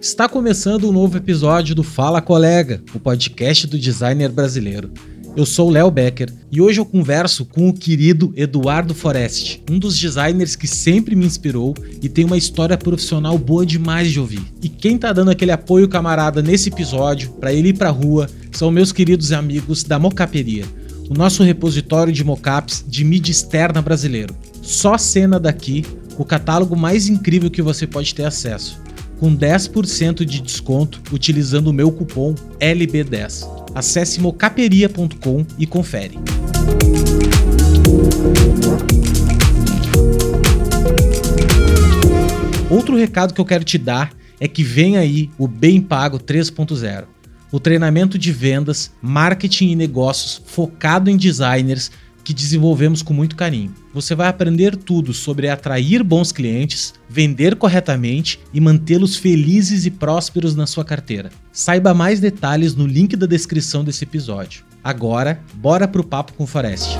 Está começando um novo episódio do Fala Colega, o podcast do designer brasileiro. Eu sou Léo Becker e hoje eu converso com o querido Eduardo Forest, um dos designers que sempre me inspirou e tem uma história profissional boa demais de ouvir. E quem tá dando aquele apoio camarada nesse episódio para ele ir pra rua são meus queridos amigos da Mocaperia, o nosso repositório de mocaps de mídia externa brasileiro. Só cena daqui, o catálogo mais incrível que você pode ter acesso, com 10% de desconto utilizando o meu cupom LB10. Acesse mocaperia.com e confere. Outro recado que eu quero te dar é que vem aí o Bem Pago 3.0. O treinamento de vendas, marketing e negócios focado em designers que desenvolvemos com muito carinho. Você vai aprender tudo sobre atrair bons clientes, vender corretamente e mantê-los felizes e prósperos na sua carteira. Saiba mais detalhes no link da descrição desse episódio. Agora, bora pro papo com o Forest.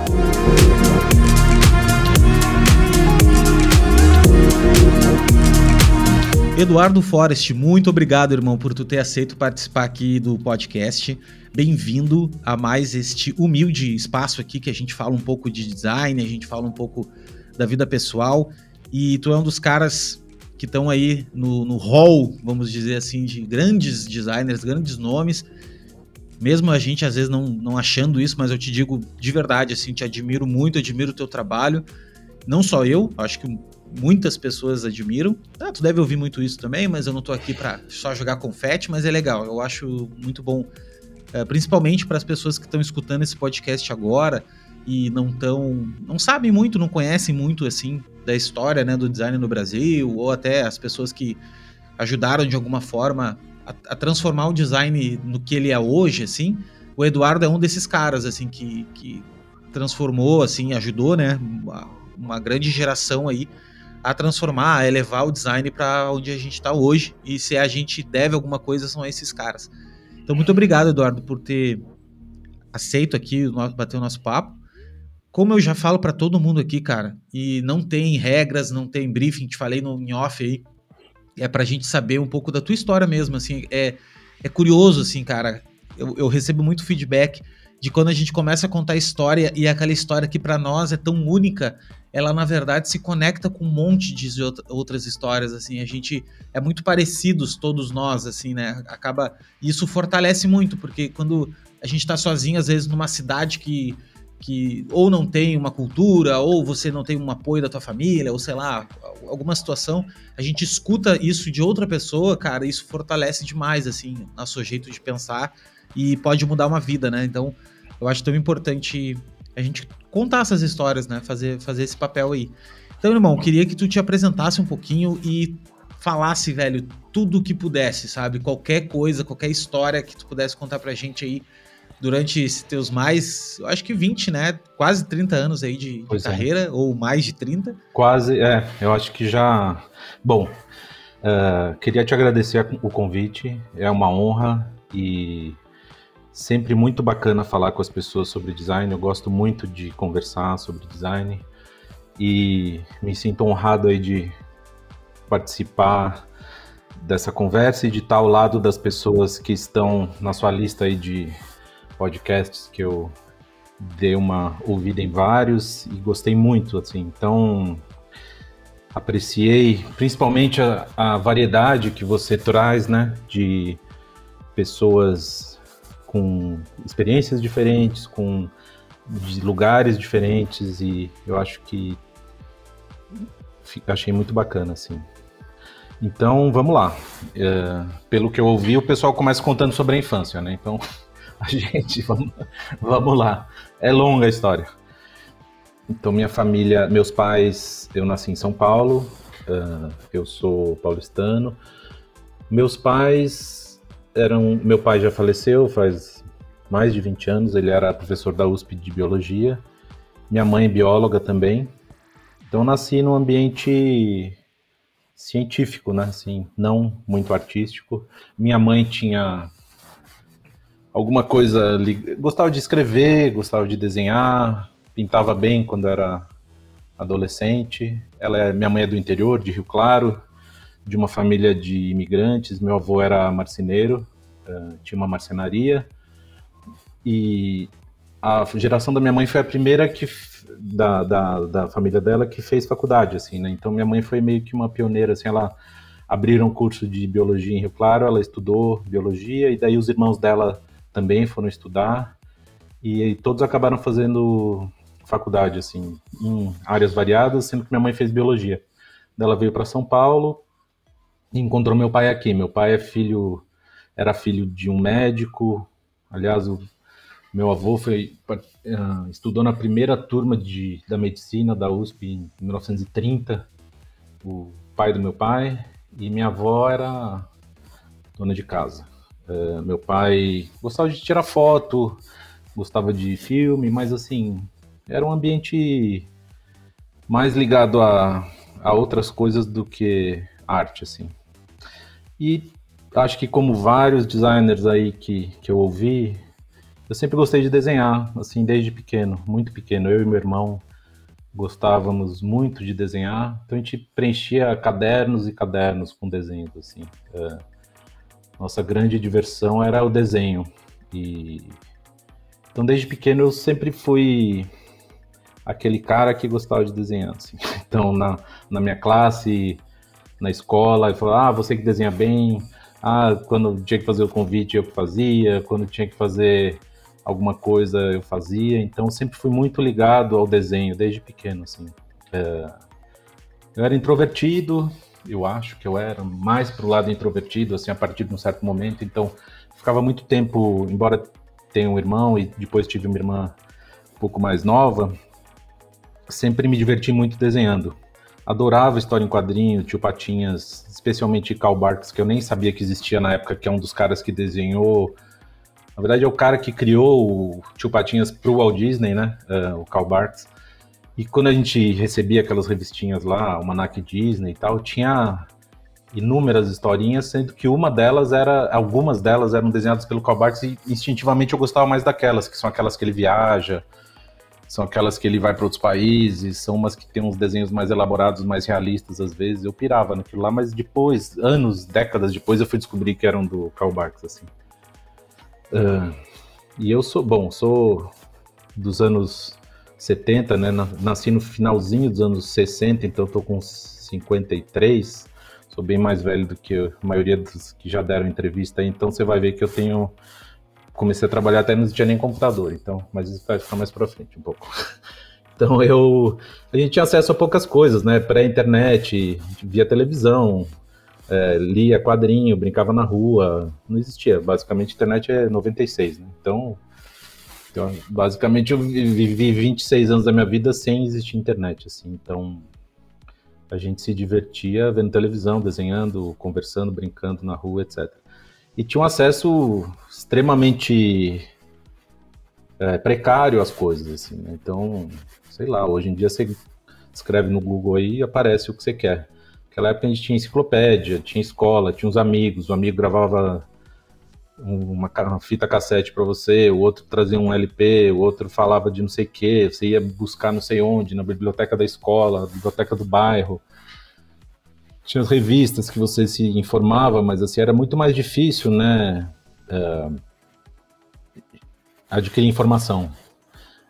Eduardo Forest, muito obrigado, irmão, por tu ter aceito participar aqui do podcast. Bem-vindo a mais este humilde espaço aqui que a gente fala um pouco de design, a gente fala um pouco da vida pessoal. E tu é um dos caras que estão aí no, no hall, vamos dizer assim, de grandes designers, grandes nomes. Mesmo a gente às vezes não, não achando isso, mas eu te digo de verdade, assim, te admiro muito, admiro o teu trabalho. Não só eu, acho que muitas pessoas admiram. Ah, tu deve ouvir muito isso também, mas eu não tô aqui para só jogar confete, mas é legal. Eu acho muito bom, é, principalmente para as pessoas que estão escutando esse podcast agora e não tão, não sabem muito, não conhecem muito assim da história, né, do design no Brasil ou até as pessoas que ajudaram de alguma forma a, a transformar o design no que ele é hoje, assim. O Eduardo é um desses caras assim que, que transformou, assim, ajudou, né, uma, uma grande geração aí a transformar, a elevar o design para onde a gente está hoje. E se a gente deve alguma coisa, são esses caras. Então, muito obrigado, Eduardo, por ter aceito aqui bater o nosso papo. Como eu já falo para todo mundo aqui, cara, e não tem regras, não tem briefing, te falei no em off aí, é pra gente saber um pouco da tua história mesmo, assim, é, é curioso, assim, cara, eu, eu recebo muito feedback de quando a gente começa a contar história e aquela história que para nós é tão única ela na verdade se conecta com um monte de outras histórias, assim, a gente é muito parecidos todos nós, assim, né? Acaba isso fortalece muito, porque quando a gente está sozinho às vezes numa cidade que que ou não tem uma cultura, ou você não tem um apoio da tua família, ou sei lá, alguma situação, a gente escuta isso de outra pessoa, cara, isso fortalece demais, assim, nosso jeito de pensar e pode mudar uma vida, né? Então, eu acho tão importante a gente contar essas histórias, né? Fazer, fazer esse papel aí. Então, irmão, queria que tu te apresentasse um pouquinho e falasse, velho, tudo que pudesse, sabe? Qualquer coisa, qualquer história que tu pudesse contar pra gente aí durante esses teus mais, eu acho que 20, né? Quase 30 anos aí de, de é. carreira, é. ou mais de 30. Quase, é. Eu acho que já. Bom, uh, queria te agradecer o convite, é uma honra e Sempre muito bacana falar com as pessoas sobre design. Eu gosto muito de conversar sobre design e me sinto honrado aí de participar dessa conversa e de estar ao lado das pessoas que estão na sua lista aí de podcasts que eu dei uma ouvida em vários e gostei muito, assim. Então, apreciei principalmente a, a variedade que você traz, né, de pessoas com experiências diferentes, com de lugares diferentes e eu acho que achei muito bacana assim. Então vamos lá. É, pelo que eu ouvi, o pessoal começa contando sobre a infância, né? Então a gente vamos, vamos lá. É longa a história. Então minha família, meus pais, eu nasci em São Paulo. Uh, eu sou paulistano. Meus pais eram. Meu pai já faleceu faz mais de 20 anos, ele era professor da USP de biologia. Minha mãe é bióloga também. Então nasci num ambiente científico, né? Assim, não muito artístico. Minha mãe tinha alguma coisa, gostava de escrever, gostava de desenhar, pintava bem quando era adolescente. Ela é, minha mãe é do interior, de Rio Claro, de uma família de imigrantes. Meu avô era marceneiro, uh, tinha uma marcenaria. E a geração da minha mãe foi a primeira que da, da, da, família dela que fez faculdade, assim, né? Então minha mãe foi meio que uma pioneira, assim, ela abriram um curso de biologia em Rio Claro, ela estudou biologia e daí os irmãos dela também foram estudar e todos acabaram fazendo faculdade, assim, em áreas variadas, sendo que minha mãe fez biologia. Ela veio para São Paulo e encontrou meu pai aqui. Meu pai é filho, era filho de um médico. Aliás, o meu avô foi uh, estudou na primeira turma de, da medicina da USP em 1930. O pai do meu pai e minha avó era dona de casa. Uh, meu pai gostava de tirar foto, gostava de filme, mas assim, era um ambiente mais ligado a, a outras coisas do que arte, assim. E acho que como vários designers aí que, que eu ouvi, eu sempre gostei de desenhar, assim, desde pequeno, muito pequeno. Eu e meu irmão gostávamos muito de desenhar, então a gente preenchia cadernos e cadernos com desenhos, assim. É, nossa grande diversão era o desenho. E então desde pequeno eu sempre fui aquele cara que gostava de desenhar. Assim. Então, na, na minha classe, na escola, ele falou: Ah, você que desenha bem. Ah, quando tinha que fazer o convite eu fazia, quando tinha que fazer alguma coisa eu fazia. Então, sempre fui muito ligado ao desenho desde pequeno. Assim. É, eu era introvertido, eu acho que eu era mais para o lado introvertido, assim, a partir de um certo momento. Então, ficava muito tempo, embora tenha um irmão e depois tive uma irmã um pouco mais nova, sempre me diverti muito desenhando. Adorava história em quadrinho, tio Patinhas, especialmente Karl Barks, que eu nem sabia que existia na época, que é um dos caras que desenhou. Na verdade, é o cara que criou o tio Patinhas pro Walt Disney, né? Uh, o Karl Barks. E quando a gente recebia aquelas revistinhas lá, o Manac Disney e tal, tinha inúmeras historinhas, sendo que uma delas era, algumas delas eram desenhadas pelo Karl Barks e instintivamente eu gostava mais daquelas, que são aquelas que ele viaja, são aquelas que ele vai para outros países, são umas que tem uns desenhos mais elaborados, mais realistas às vezes. Eu pirava naquilo lá, mas depois, anos, décadas depois, eu fui descobrir que eram do Karl Barks, assim. Uh, e eu sou, bom, sou dos anos 70, né? Nasci no finalzinho dos anos 60, então tô com 53. Sou bem mais velho do que a maioria dos que já deram entrevista, então você vai ver que eu tenho comecei a trabalhar até não existia nem computador, então, mas isso vai ficar mais para frente um pouco. Então eu, a gente tinha acesso a poucas coisas, né? Pré-internet, via televisão, é, lia quadrinho, brincava na rua, não existia. Basicamente, internet é 96, né? Então, então, basicamente, eu vivi 26 anos da minha vida sem existir internet, assim. Então, a gente se divertia vendo televisão, desenhando, conversando, brincando na rua, etc e tinha um acesso extremamente é, precário às coisas, assim, né? Então, sei lá, hoje em dia você escreve no Google aí e aparece o que você quer. Naquela época a gente tinha enciclopédia, tinha escola, tinha uns amigos, o amigo gravava uma, uma fita cassete para você, o outro trazia um LP, o outro falava de não sei o que, você ia buscar não sei onde, na biblioteca da escola, biblioteca do bairro tinha as revistas que você se informava, mas assim era muito mais difícil, né, uh, adquirir informação.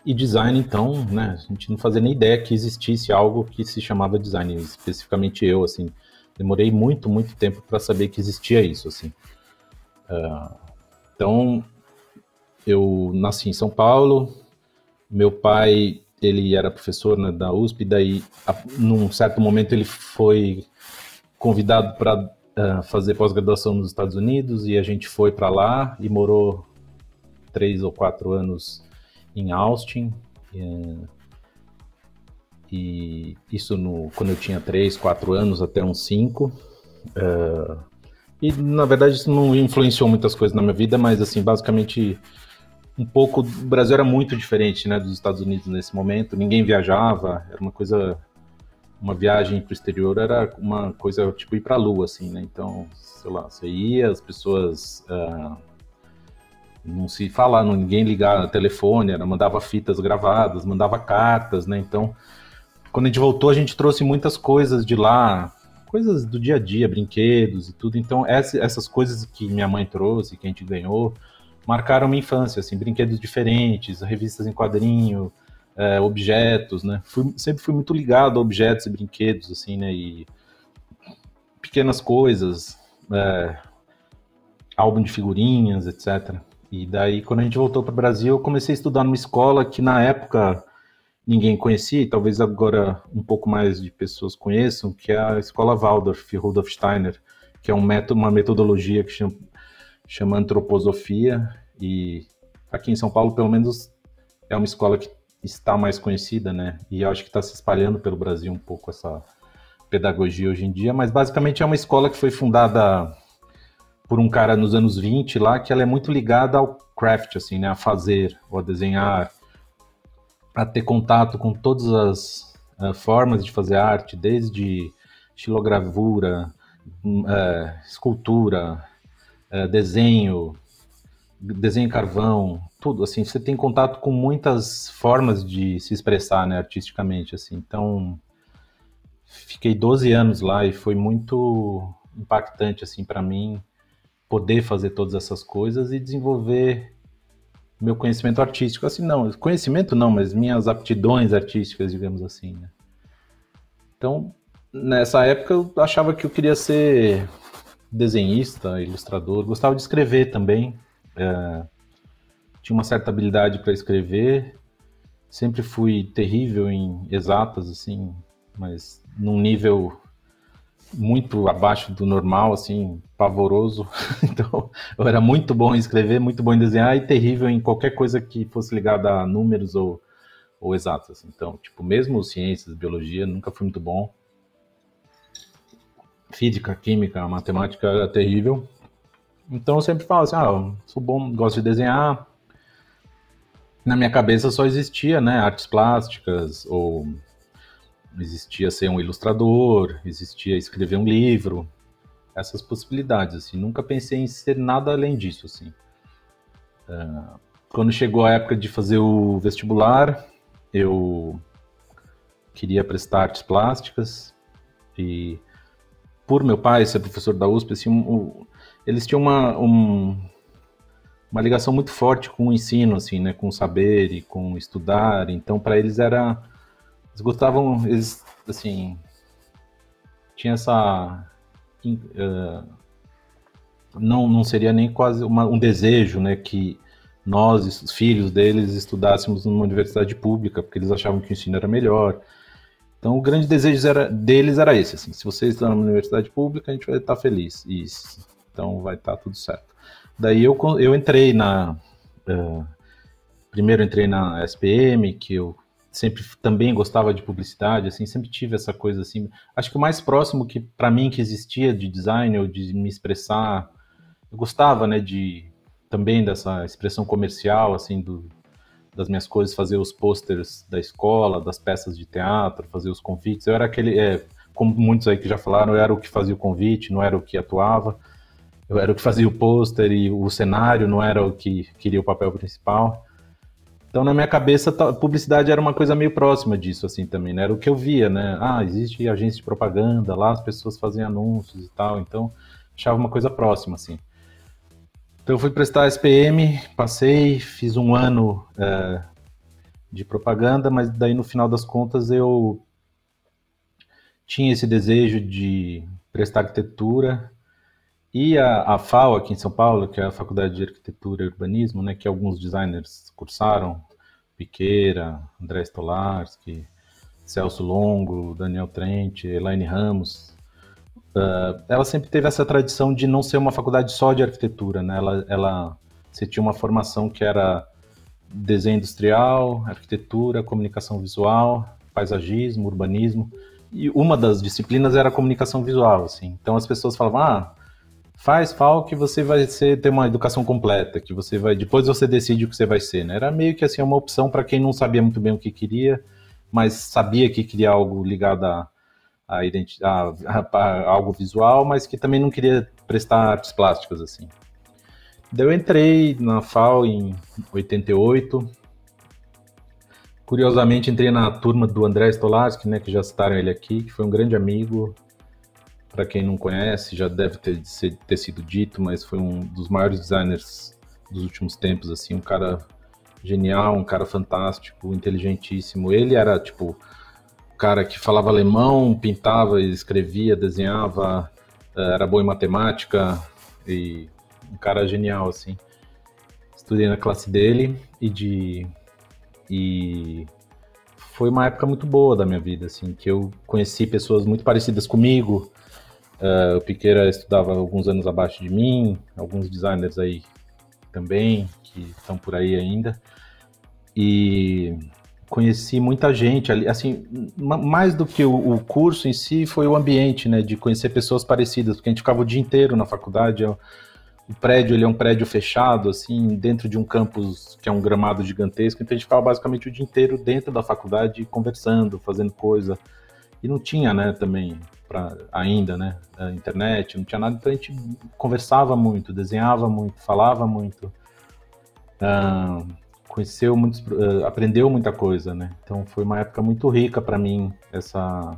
E design, então, né, a gente não fazia nem ideia que existisse algo que se chamava design, especificamente eu, assim, demorei muito, muito tempo para saber que existia isso, assim. Uh, então, eu nasci em São Paulo, meu pai, ele era professor né, da USP, daí, a, num certo momento, ele foi convidado para uh, eh, fazer pós-graduação nos Estados Unidos e a gente foi para lá e morou três ou quatro anos em Austin. E, e isso no, quando eu tinha três, quatro anos, até uns cinco. Uh, e na verdade isso não influenciou muitas coisas na minha vida, mas assim, basicamente um pouco. O Brasil era muito diferente né, dos Estados Unidos nesse momento, ninguém viajava, era uma coisa uma viagem para o exterior era uma coisa tipo ir para a lua, assim, né? Então, sei lá, você ia, as pessoas uh, não se falava, ninguém ligava telefone, era, mandava fitas gravadas, mandava cartas, né? Então, quando a gente voltou, a gente trouxe muitas coisas de lá, coisas do dia a dia, brinquedos e tudo. Então, essas coisas que minha mãe trouxe, que a gente ganhou, marcaram minha infância, assim, brinquedos diferentes, revistas em quadrinho, é, objetos, né? Fui, sempre fui muito ligado a objetos e brinquedos, assim, né? E pequenas coisas, é, álbum de figurinhas, etc. E daí, quando a gente voltou para o Brasil, eu comecei a estudar numa escola que na época ninguém conhecia, e talvez agora um pouco mais de pessoas conheçam, que é a Escola Waldorf, Rudolf Steiner, que é um método, uma metodologia que chama, chama antroposofia, e aqui em São Paulo, pelo menos, é uma escola que está mais conhecida, né? E acho que está se espalhando pelo Brasil um pouco essa pedagogia hoje em dia, mas basicamente é uma escola que foi fundada por um cara nos anos 20 lá, que ela é muito ligada ao craft, assim, né, a fazer, ou a desenhar, a ter contato com todas as uh, formas de fazer arte, desde estilogravura, uh, escultura, uh, desenho, desenho em carvão, tudo, assim, você tem contato com muitas formas de se expressar, né, artisticamente, assim, então fiquei 12 anos lá e foi muito impactante, assim, para mim, poder fazer todas essas coisas e desenvolver meu conhecimento artístico. Assim, não, conhecimento não, mas minhas aptidões artísticas, digamos assim. Né? Então, nessa época eu achava que eu queria ser desenhista, ilustrador, gostava de escrever também. É, tinha uma certa habilidade para escrever. Sempre fui terrível em exatas, assim, mas num nível muito abaixo do normal, assim, pavoroso. Então, eu era muito bom em escrever, muito bom em desenhar e terrível em qualquer coisa que fosse ligada a números ou, ou exatas. Então, tipo, mesmo ciências, biologia, nunca fui muito bom. Física, química, matemática era terrível. Então, eu sempre falo assim, ah, sou bom, gosto de desenhar. Na minha cabeça só existia, né, artes plásticas ou existia ser um ilustrador, existia escrever um livro, essas possibilidades, assim. Nunca pensei em ser nada além disso, assim. Uh, quando chegou a época de fazer o vestibular, eu queria prestar artes plásticas e por meu pai ser professor da USP, assim, um, eles tinham uma, um, uma ligação muito forte com o ensino, assim, né, com o saber e com estudar. Então, para eles era eles gostavam, eles, assim, tinha essa. Uh, não, não seria nem quase uma, um desejo, né, que nós, os filhos deles, estudássemos numa universidade pública, porque eles achavam que o ensino era melhor. Então, o grande desejo era, deles era esse, assim, se você estudar numa universidade pública, a gente vai estar feliz, isso. Então, vai estar tudo certo. Daí eu, eu entrei na... Uh, primeiro entrei na SPM, que eu sempre também gostava de publicidade, assim, sempre tive essa coisa assim. Acho que o mais próximo que para mim que existia de design ou de me expressar, eu gostava, né, de também dessa expressão comercial, assim, do, das minhas coisas, fazer os posters da escola, das peças de teatro, fazer os convites. Eu era aquele, é, como muitos aí que já falaram, eu era o que fazia o convite, não era o que atuava. Eu era o que fazia o pôster e o cenário, não era o que queria o papel principal. Então, na minha cabeça, publicidade era uma coisa meio próxima disso, assim, também, né? Era o que eu via, né? Ah, existe agência de propaganda, lá as pessoas fazem anúncios e tal, então achava uma coisa próxima, assim. Então, eu fui prestar SPM, passei, fiz um ano é, de propaganda, mas daí, no final das contas, eu tinha esse desejo de prestar arquitetura, e a, a FAO aqui em São Paulo, que é a Faculdade de Arquitetura e Urbanismo, né, que alguns designers cursaram, Piqueira, André Stolarski, Celso Longo, Daniel Trent, Elaine Ramos, uh, ela sempre teve essa tradição de não ser uma faculdade só de arquitetura, né? Ela, ela você tinha uma formação que era desenho industrial, arquitetura, comunicação visual, paisagismo, urbanismo, e uma das disciplinas era comunicação visual, assim. Então as pessoas falavam, ah, faz FAO que você vai ser, ter uma educação completa, que você vai, depois você decide o que você vai ser, né? Era meio que assim uma opção para quem não sabia muito bem o que queria, mas sabia que queria algo ligado a, a, a, a, algo visual, mas que também não queria prestar artes plásticas assim. Daí eu entrei na FAO em 88. Curiosamente, entrei na turma do André Stolarski, né, que já citaram ele aqui, que foi um grande amigo. Para quem não conhece, já deve ter, ter sido dito, mas foi um dos maiores designers dos últimos tempos, assim, um cara genial, um cara fantástico, inteligentíssimo. Ele era, tipo, o cara que falava alemão, pintava, escrevia, desenhava, eh, era bom em matemática e um cara genial, assim. Estudei na classe dele e de... E foi uma época muito boa da minha vida, assim, que eu conheci pessoas muito parecidas comigo. Uh, o Piqueira estudava alguns anos abaixo de mim, alguns designers aí também, que estão por aí ainda. E conheci muita gente ali, assim, mais do que o, o, curso em si, foi o ambiente, né, de conhecer pessoas parecidas, porque a gente ficava o dia inteiro na faculdade, o prédio, ele é um prédio fechado, assim, dentro de um campus que é um gramado gigantesco, então a gente ficava basicamente o dia inteiro dentro da faculdade, conversando, fazendo coisa, e não tinha, né, também, pra, ainda, né, internet, não tinha nada, então a gente conversava muito, desenhava muito, falava muito, conheceu muitos, uh, aprendeu muita coisa, né, então foi uma época muito rica para mim, essa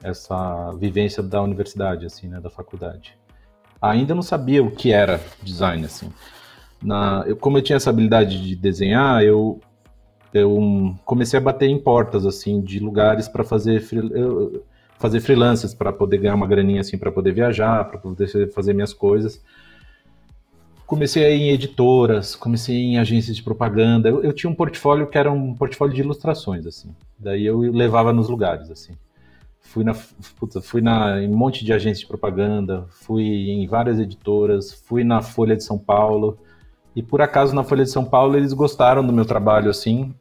essa vivência da universidade, assim, né, da faculdade. Ainda não sabia o que era design, assim. Na, eu, como eu tinha essa habilidade de desenhar, eu eu comecei a bater em portas assim de lugares para fazer eu, fazer freelances para poder ganhar uma graninha assim para poder viajar, para poder fazer minhas coisas. Comecei em editoras, comecei em agências de propaganda. Eu, eu, tinha um portfólio que era um portfólio de ilustrações assim. Daí eu levava nos lugares assim. Fui na puta, fui na em um monte de agências de propaganda, fui em várias editoras, fui na Folha de São Paulo. E por acaso na Folha de São Paulo eles gostaram do meu trabalho assim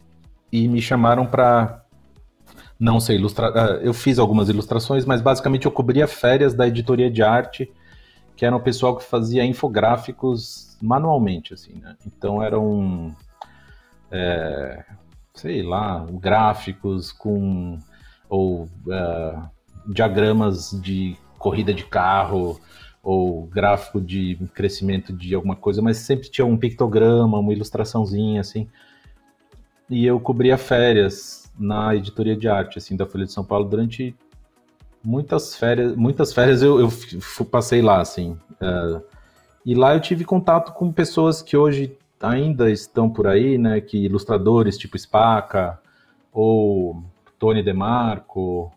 e me chamaram para não sei ilustrar. Ah, eu fiz algumas ilustrações, mas basicamente eu cobria férias da editoria de arte, que era o pessoal que fazia infográficos manualmente, assim, né? Então eram, é, sei lá, gráficos com ou uh, diagramas de corrida de carro ou gráfico de crescimento de alguma coisa, mas sempre tinha um pictograma, uma ilustraçãozinha assim. E eu cobria férias na editoria de arte, assim, da Folha de São Paulo durante muitas férias, muitas férias eu, eu passei lá, assim. Uh, e lá eu tive contato com pessoas que hoje ainda estão por aí, né, que ilustradores tipo Spaca, ou Tony DeMarco,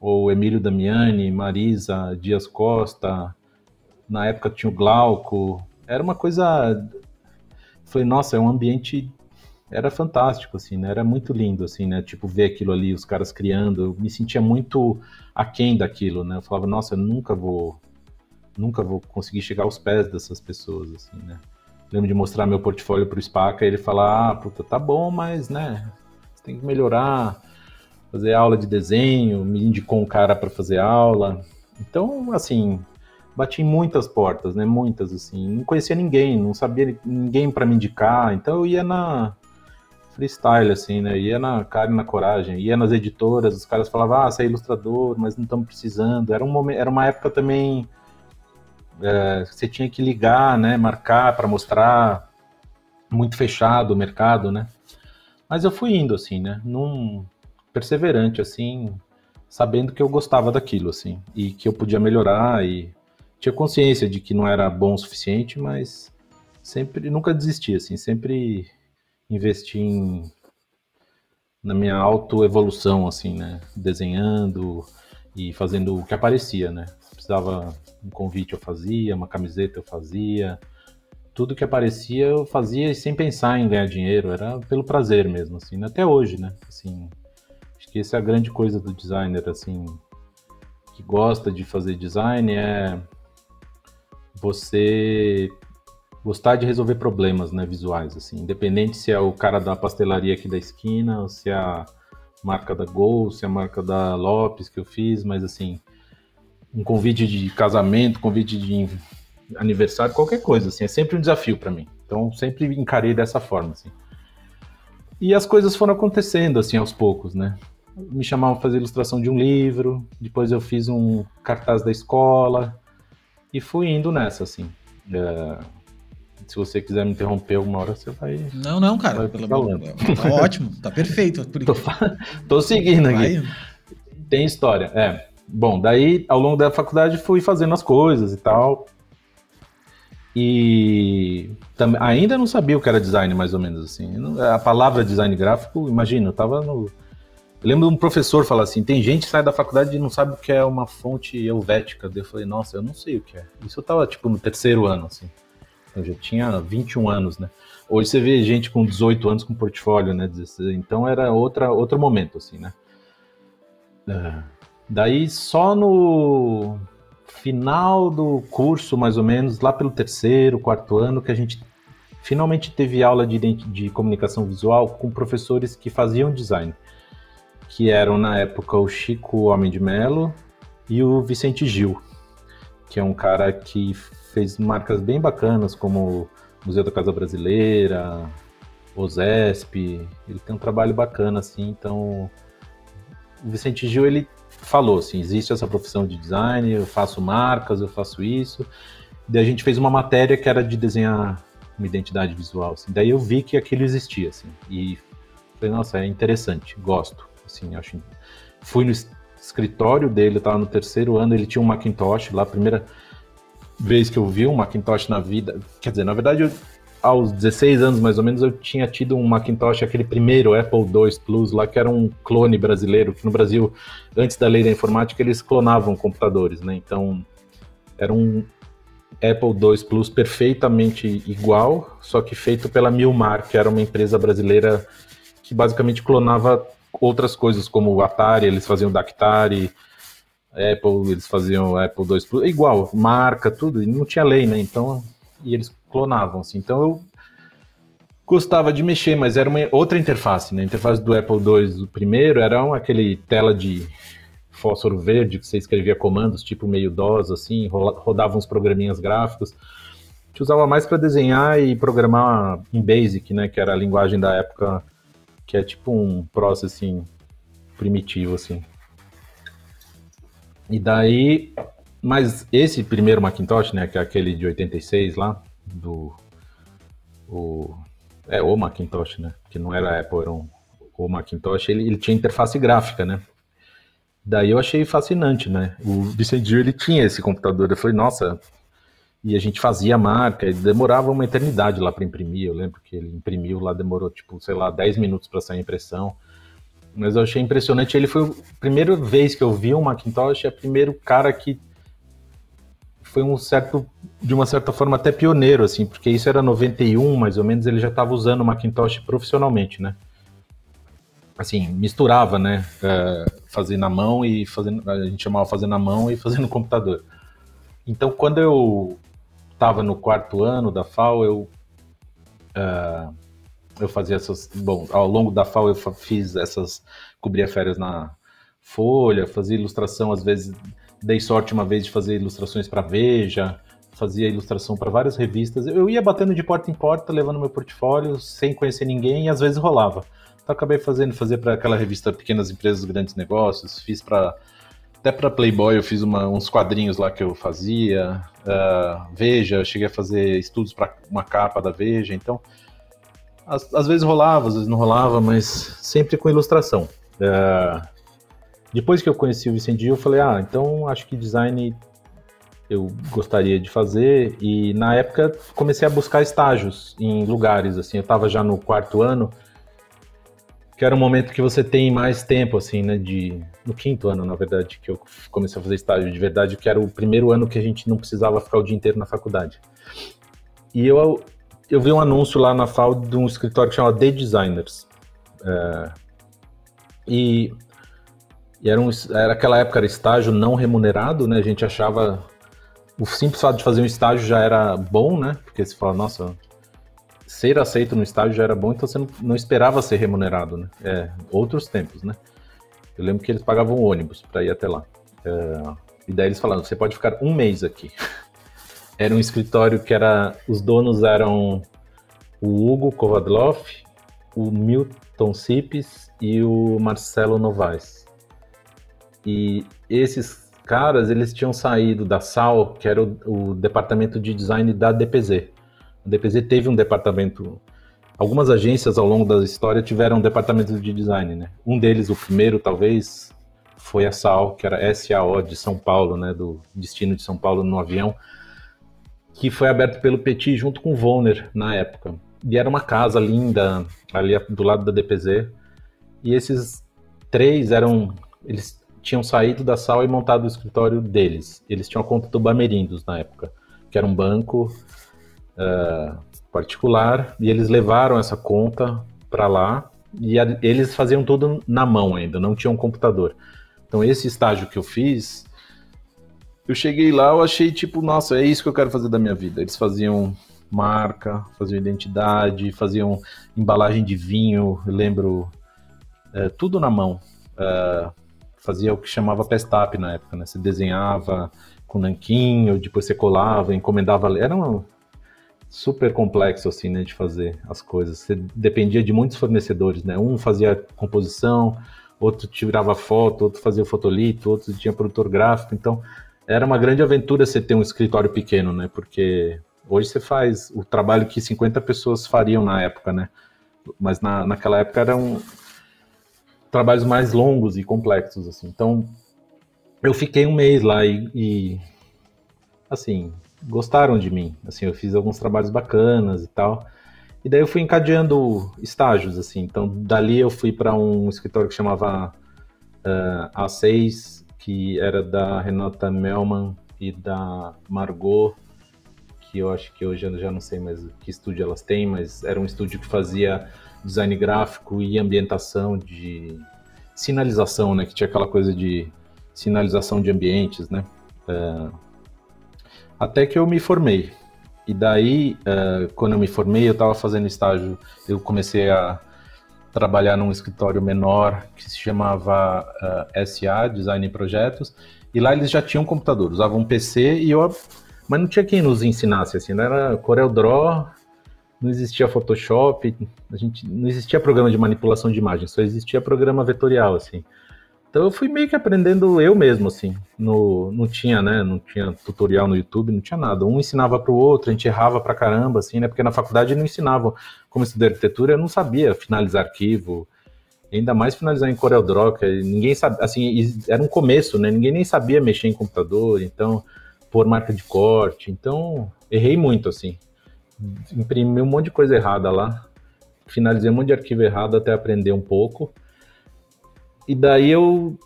ou Emílio Damiani, Marisa Dias Costa, na época tinha o Glauco, era uma coisa... Falei, nossa, é um ambiente era fantástico, assim, né? Era muito lindo, assim, né? Tipo, ver aquilo ali, os caras criando. Eu me sentia muito aquém daquilo, né? Eu falava, nossa, eu nunca vou, nunca vou conseguir chegar aos pés dessas pessoas, assim, né? Lembro de mostrar meu portfólio pro Spaca e ele falar, ah, puta, tá bom, mas, né? Você tem que melhorar, fazer aula de desenho, me indicou um cara para fazer aula. Então, assim, bati em muitas portas, né? Muitas, assim. Não conhecia ninguém, não sabia ninguém para me indicar. Então eu ia na freestyle, assim, né? Ia na cara e na coragem, ia nas editoras, os caras falavam, ah, você é ilustrador, mas não estamos precisando. Era, um momento, era uma época também. É, você tinha que ligar, né? Marcar para mostrar. Muito fechado o mercado, né? Mas eu fui indo, assim, né? Num perseverante, assim, sabendo que eu gostava daquilo, assim, e que eu podia melhorar e tinha consciência de que não era bom o suficiente, mas sempre, nunca desisti, assim, sempre investir em, na minha autoevolução, assim, né? Desenhando e fazendo o que aparecia, né? Precisava um convite eu fazia, uma camiseta eu fazia, tudo que aparecia eu fazia sem pensar em ganhar dinheiro, era pelo prazer mesmo, assim, né? até hoje, né? Assim, acho que essa é a grande coisa do designer, assim, que gosta de fazer design é você gostar de resolver problemas né, visuais, assim, independente se é o cara da pastelaria aqui da esquina, ou se é a marca da Gol, se é a marca da Lopes que eu fiz, mas assim, um convite de casamento, convite de aniversário, qualquer coisa, assim, é sempre um desafio para mim. Então, sempre encarei dessa forma, assim. E as coisas foram acontecendo, assim, aos poucos, né? Me chamavam para fazer ilustração de um livro, depois eu fiz um cartaz da escola, e fui indo nessa, assim. É se você quiser me interromper alguma hora, você vai. Não, não, cara. Pelo falando. Tá ótimo, tá perfeito. Tô, tô, seguindo aqui. Tem história, é. Bom, daí ao longo da faculdade fui fazendo as coisas e tal. E ainda não sabia o que era design, mais ou menos assim. A palavra design gráfico, imagina, eu tava no. Eu lembro de um professor falar assim: tem gente que sai da faculdade e não sabe o que é uma fonte helvética. Eu falei, nossa, eu não sei o que é. Isso eu tava tipo no terceiro ano, assim. Eu já tinha 21 anos, né? Hoje você vê gente com 18 anos com portfólio, né? Então era outra, outro momento, assim, né? É. Daí só no final do curso, mais ou menos, lá pelo terceiro, quarto ano, que a gente finalmente teve aula de, de comunicação visual com professores que faziam design, que eram na época o Chico Homem de Melo e o Vicente Gil, que é um cara que fez marcas bem bacanas como Museu da Casa Brasileira, OSESP, ele tem um trabalho bacana assim, então o Vicente Gil ele falou assim, existe essa profissão de design, eu faço marcas, eu faço isso. Daí a gente fez uma matéria que era de desenhar uma identidade visual, assim. Daí eu vi que aquilo existia, assim, e falei, nossa, é interessante, gosto, assim, acho... Fui no escritório dele, estava no terceiro ano, ele tinha um Macintosh lá, primeira vez que eu vi um Macintosh na vida, quer dizer, na verdade, eu, aos 16 anos mais ou menos, eu tinha tido um Macintosh, aquele primeiro Apple II Plus lá, que era um clone brasileiro, que no Brasil, antes da lei da informática, eles clonavam computadores, né? Então, era um Apple II Plus perfeitamente igual, só que feito pela Milmar, que era uma empresa brasileira que basicamente clonava outras coisas, como o Atari, eles faziam o Dactari, Apple, eles faziam Apple II Plus, igual, marca, tudo, e não tinha lei, né? Então, e eles clonavam, assim. Então eu gostava de mexer, mas era uma outra interface, né? A interface do Apple II, o primeiro, era um, aquele tela de fósforo verde que você escrevia comandos, tipo meio DOS, assim, rodava uns programinhas gráficos. A gente usava mais para desenhar e programar em Basic, né? Que era a linguagem da época, que é tipo um processing primitivo, assim. E daí, mas esse primeiro Macintosh, né, que é aquele de 86 lá, do o é o Macintosh, né, que não era Apple, era um, o Macintosh, ele, ele tinha interface gráfica, né. Daí eu achei fascinante, né. O Vicente ele tinha esse computador, eu falei, nossa, e a gente fazia a marca, e demorava uma eternidade lá para imprimir. Eu lembro que ele imprimiu lá, demorou tipo, sei lá, 10 minutos para sair a impressão. Mas eu achei impressionante. Ele foi a primeira vez que eu vi um Macintosh, é o primeiro cara que foi um certo, de uma certa forma até pioneiro, assim, porque isso era 91, mais ou menos, ele já estava usando o Macintosh profissionalmente, né? Assim, misturava, né? Uh, fazer na mão e fazendo, a gente chamava fazer na mão e fazer no computador. Então, quando eu estava no quarto ano da FAO, eu uh, eu fazia essas. Bom, ao longo da FAO eu fiz essas. cobria férias na Folha, fazia ilustração, às vezes dei sorte uma vez de fazer ilustrações para Veja, fazia ilustração para várias revistas. Eu ia batendo de porta em porta, levando meu portfólio, sem conhecer ninguém, e às vezes rolava. Então acabei fazendo, fazer para aquela revista Pequenas Empresas, Grandes Negócios, fiz para até para Playboy eu fiz uma, uns quadrinhos lá que eu fazia. Uh, Veja, cheguei a fazer estudos para uma capa da Veja. Então, às, às, vezes rolava, às vezes não rolava, mas sempre com ilustração. É, depois que eu conheci o Vicente eu falei, ah, então acho que design eu gostaria de fazer. E na época comecei a buscar estágios em lugares assim. Eu estava já no quarto ano que era um momento que você tem mais tempo assim né de no quinto ano na verdade que eu comecei a fazer estágio de verdade que era o primeiro ano que a gente não precisava ficar o dia inteiro na faculdade. E eu eu vi um anúncio lá na FAO de um escritório que chama The Designers. É, e, e era, um, era aquela época era estágio não remunerado, né? A gente achava o simples fato de fazer um estágio já era bom, né? Porque você fala, nossa, ser aceito no estágio já era bom, então você não, não esperava ser remunerado, né? É, outros tempos, né? Eu lembro que eles pagavam ônibus para ir até lá. É, e daí eles falaram, você pode ficar um mês aqui. Era um escritório que era. Os donos eram o Hugo Kovadloff, o Milton Cipes e o Marcelo Novaes. E esses caras, eles tinham saído da SAL, que era o, o departamento de design da DPZ. A DPZ teve um departamento. Algumas agências ao longo da história tiveram um de design, né? Um deles, o primeiro, talvez, foi a SAO, que era SAO de São Paulo, né? Do destino de São Paulo no avião, que foi aberto pelo Petit junto com o Vonner na época. E era uma casa linda ali do lado da DPZ. E esses três eram. Eles tinham saído da sala e montado o escritório deles. Eles tinham a conta do Bamerindos na época, que era um banco uh, particular, e eles levaram essa conta para lá e a, eles faziam tudo na mão ainda, não tinham computador. Então esse estágio que eu fiz, eu cheguei lá, eu achei tipo, nossa, é isso que eu quero fazer da minha vida. Eles faziam marca, faziam identidade, faziam embalagem de vinho, eu lembro, é, tudo na mão. Uh, fazia o que chamava pestap na época, né? Você desenhava com nanquinho, depois você colava, encomendava. Era um super complexo, assim, né, de fazer as coisas. Você dependia de muitos fornecedores, né? Um fazia composição, outro tirava foto, outro fazia fotolito, outro tinha produtor gráfico. Então, era uma grande aventura você ter um escritório pequeno, né? Porque hoje você faz o trabalho que 50 pessoas fariam na época, né? Mas na, naquela época era um, trabalhos mais longos e complexos, assim. Então, eu fiquei um mês lá e, e, assim, gostaram de mim. Assim, eu fiz alguns trabalhos bacanas e tal. E daí eu fui encadeando estágios, assim. Então, dali eu fui para um escritório que chamava uh, A6, que era da Renata Melman e da Margot, que eu acho que hoje eu já não sei mais que estúdio elas têm, mas era um estúdio que fazia design gráfico e ambientação de sinalização, né? Que tinha aquela coisa de sinalização de ambientes, né? É, até que eu me formei. E daí, é, quando eu me formei, eu estava fazendo estágio, eu comecei a trabalhar num escritório menor que se chamava uh, é, SA, Design e Projetos, e lá eles já tinham computador, usavam um PC e eu... Mas não tinha quem nos ensinasse, assim, não era CorelDRAW, não existia Photoshop, a gente não existia programa de manipulação de imagem, só existia programa vetorial, assim. Então eu fui meio que aprendendo eu mesmo, assim. No, não tinha, né? Não tinha tutorial no YouTube, não tinha nada. Um ensinava para o outro, a gente errava pra caramba, assim, né? Porque na faculdade não ensinavam. Como estudei arquitetura, eu não sabia finalizar arquivo, ainda mais finalizar em CorelDRAW, que ninguém sabia, assim, era um começo, né? Ninguém nem sabia mexer em computador, então, pôr marca de corte. Então, errei muito, assim imprimi um monte de coisa errada lá, finalizei um monte de arquivo errado até aprender um pouco. E daí eu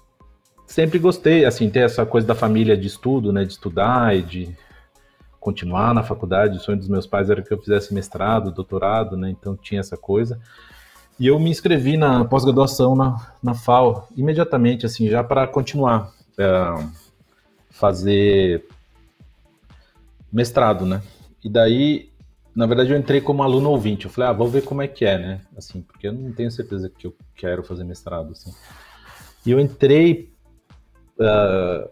sempre gostei, assim, ter essa coisa da família de estudo, né, de estudar e de continuar na faculdade. O sonho dos meus pais era que eu fizesse mestrado, doutorado, né, então tinha essa coisa. E eu me inscrevi na pós-graduação na, na FAO, imediatamente, assim, já para continuar, é, fazer mestrado, né. E daí na verdade, eu entrei como aluno ouvinte. Eu falei, ah, vou ver como é que é, né? Assim, porque eu não tenho certeza que eu quero fazer mestrado, assim. E eu entrei uh,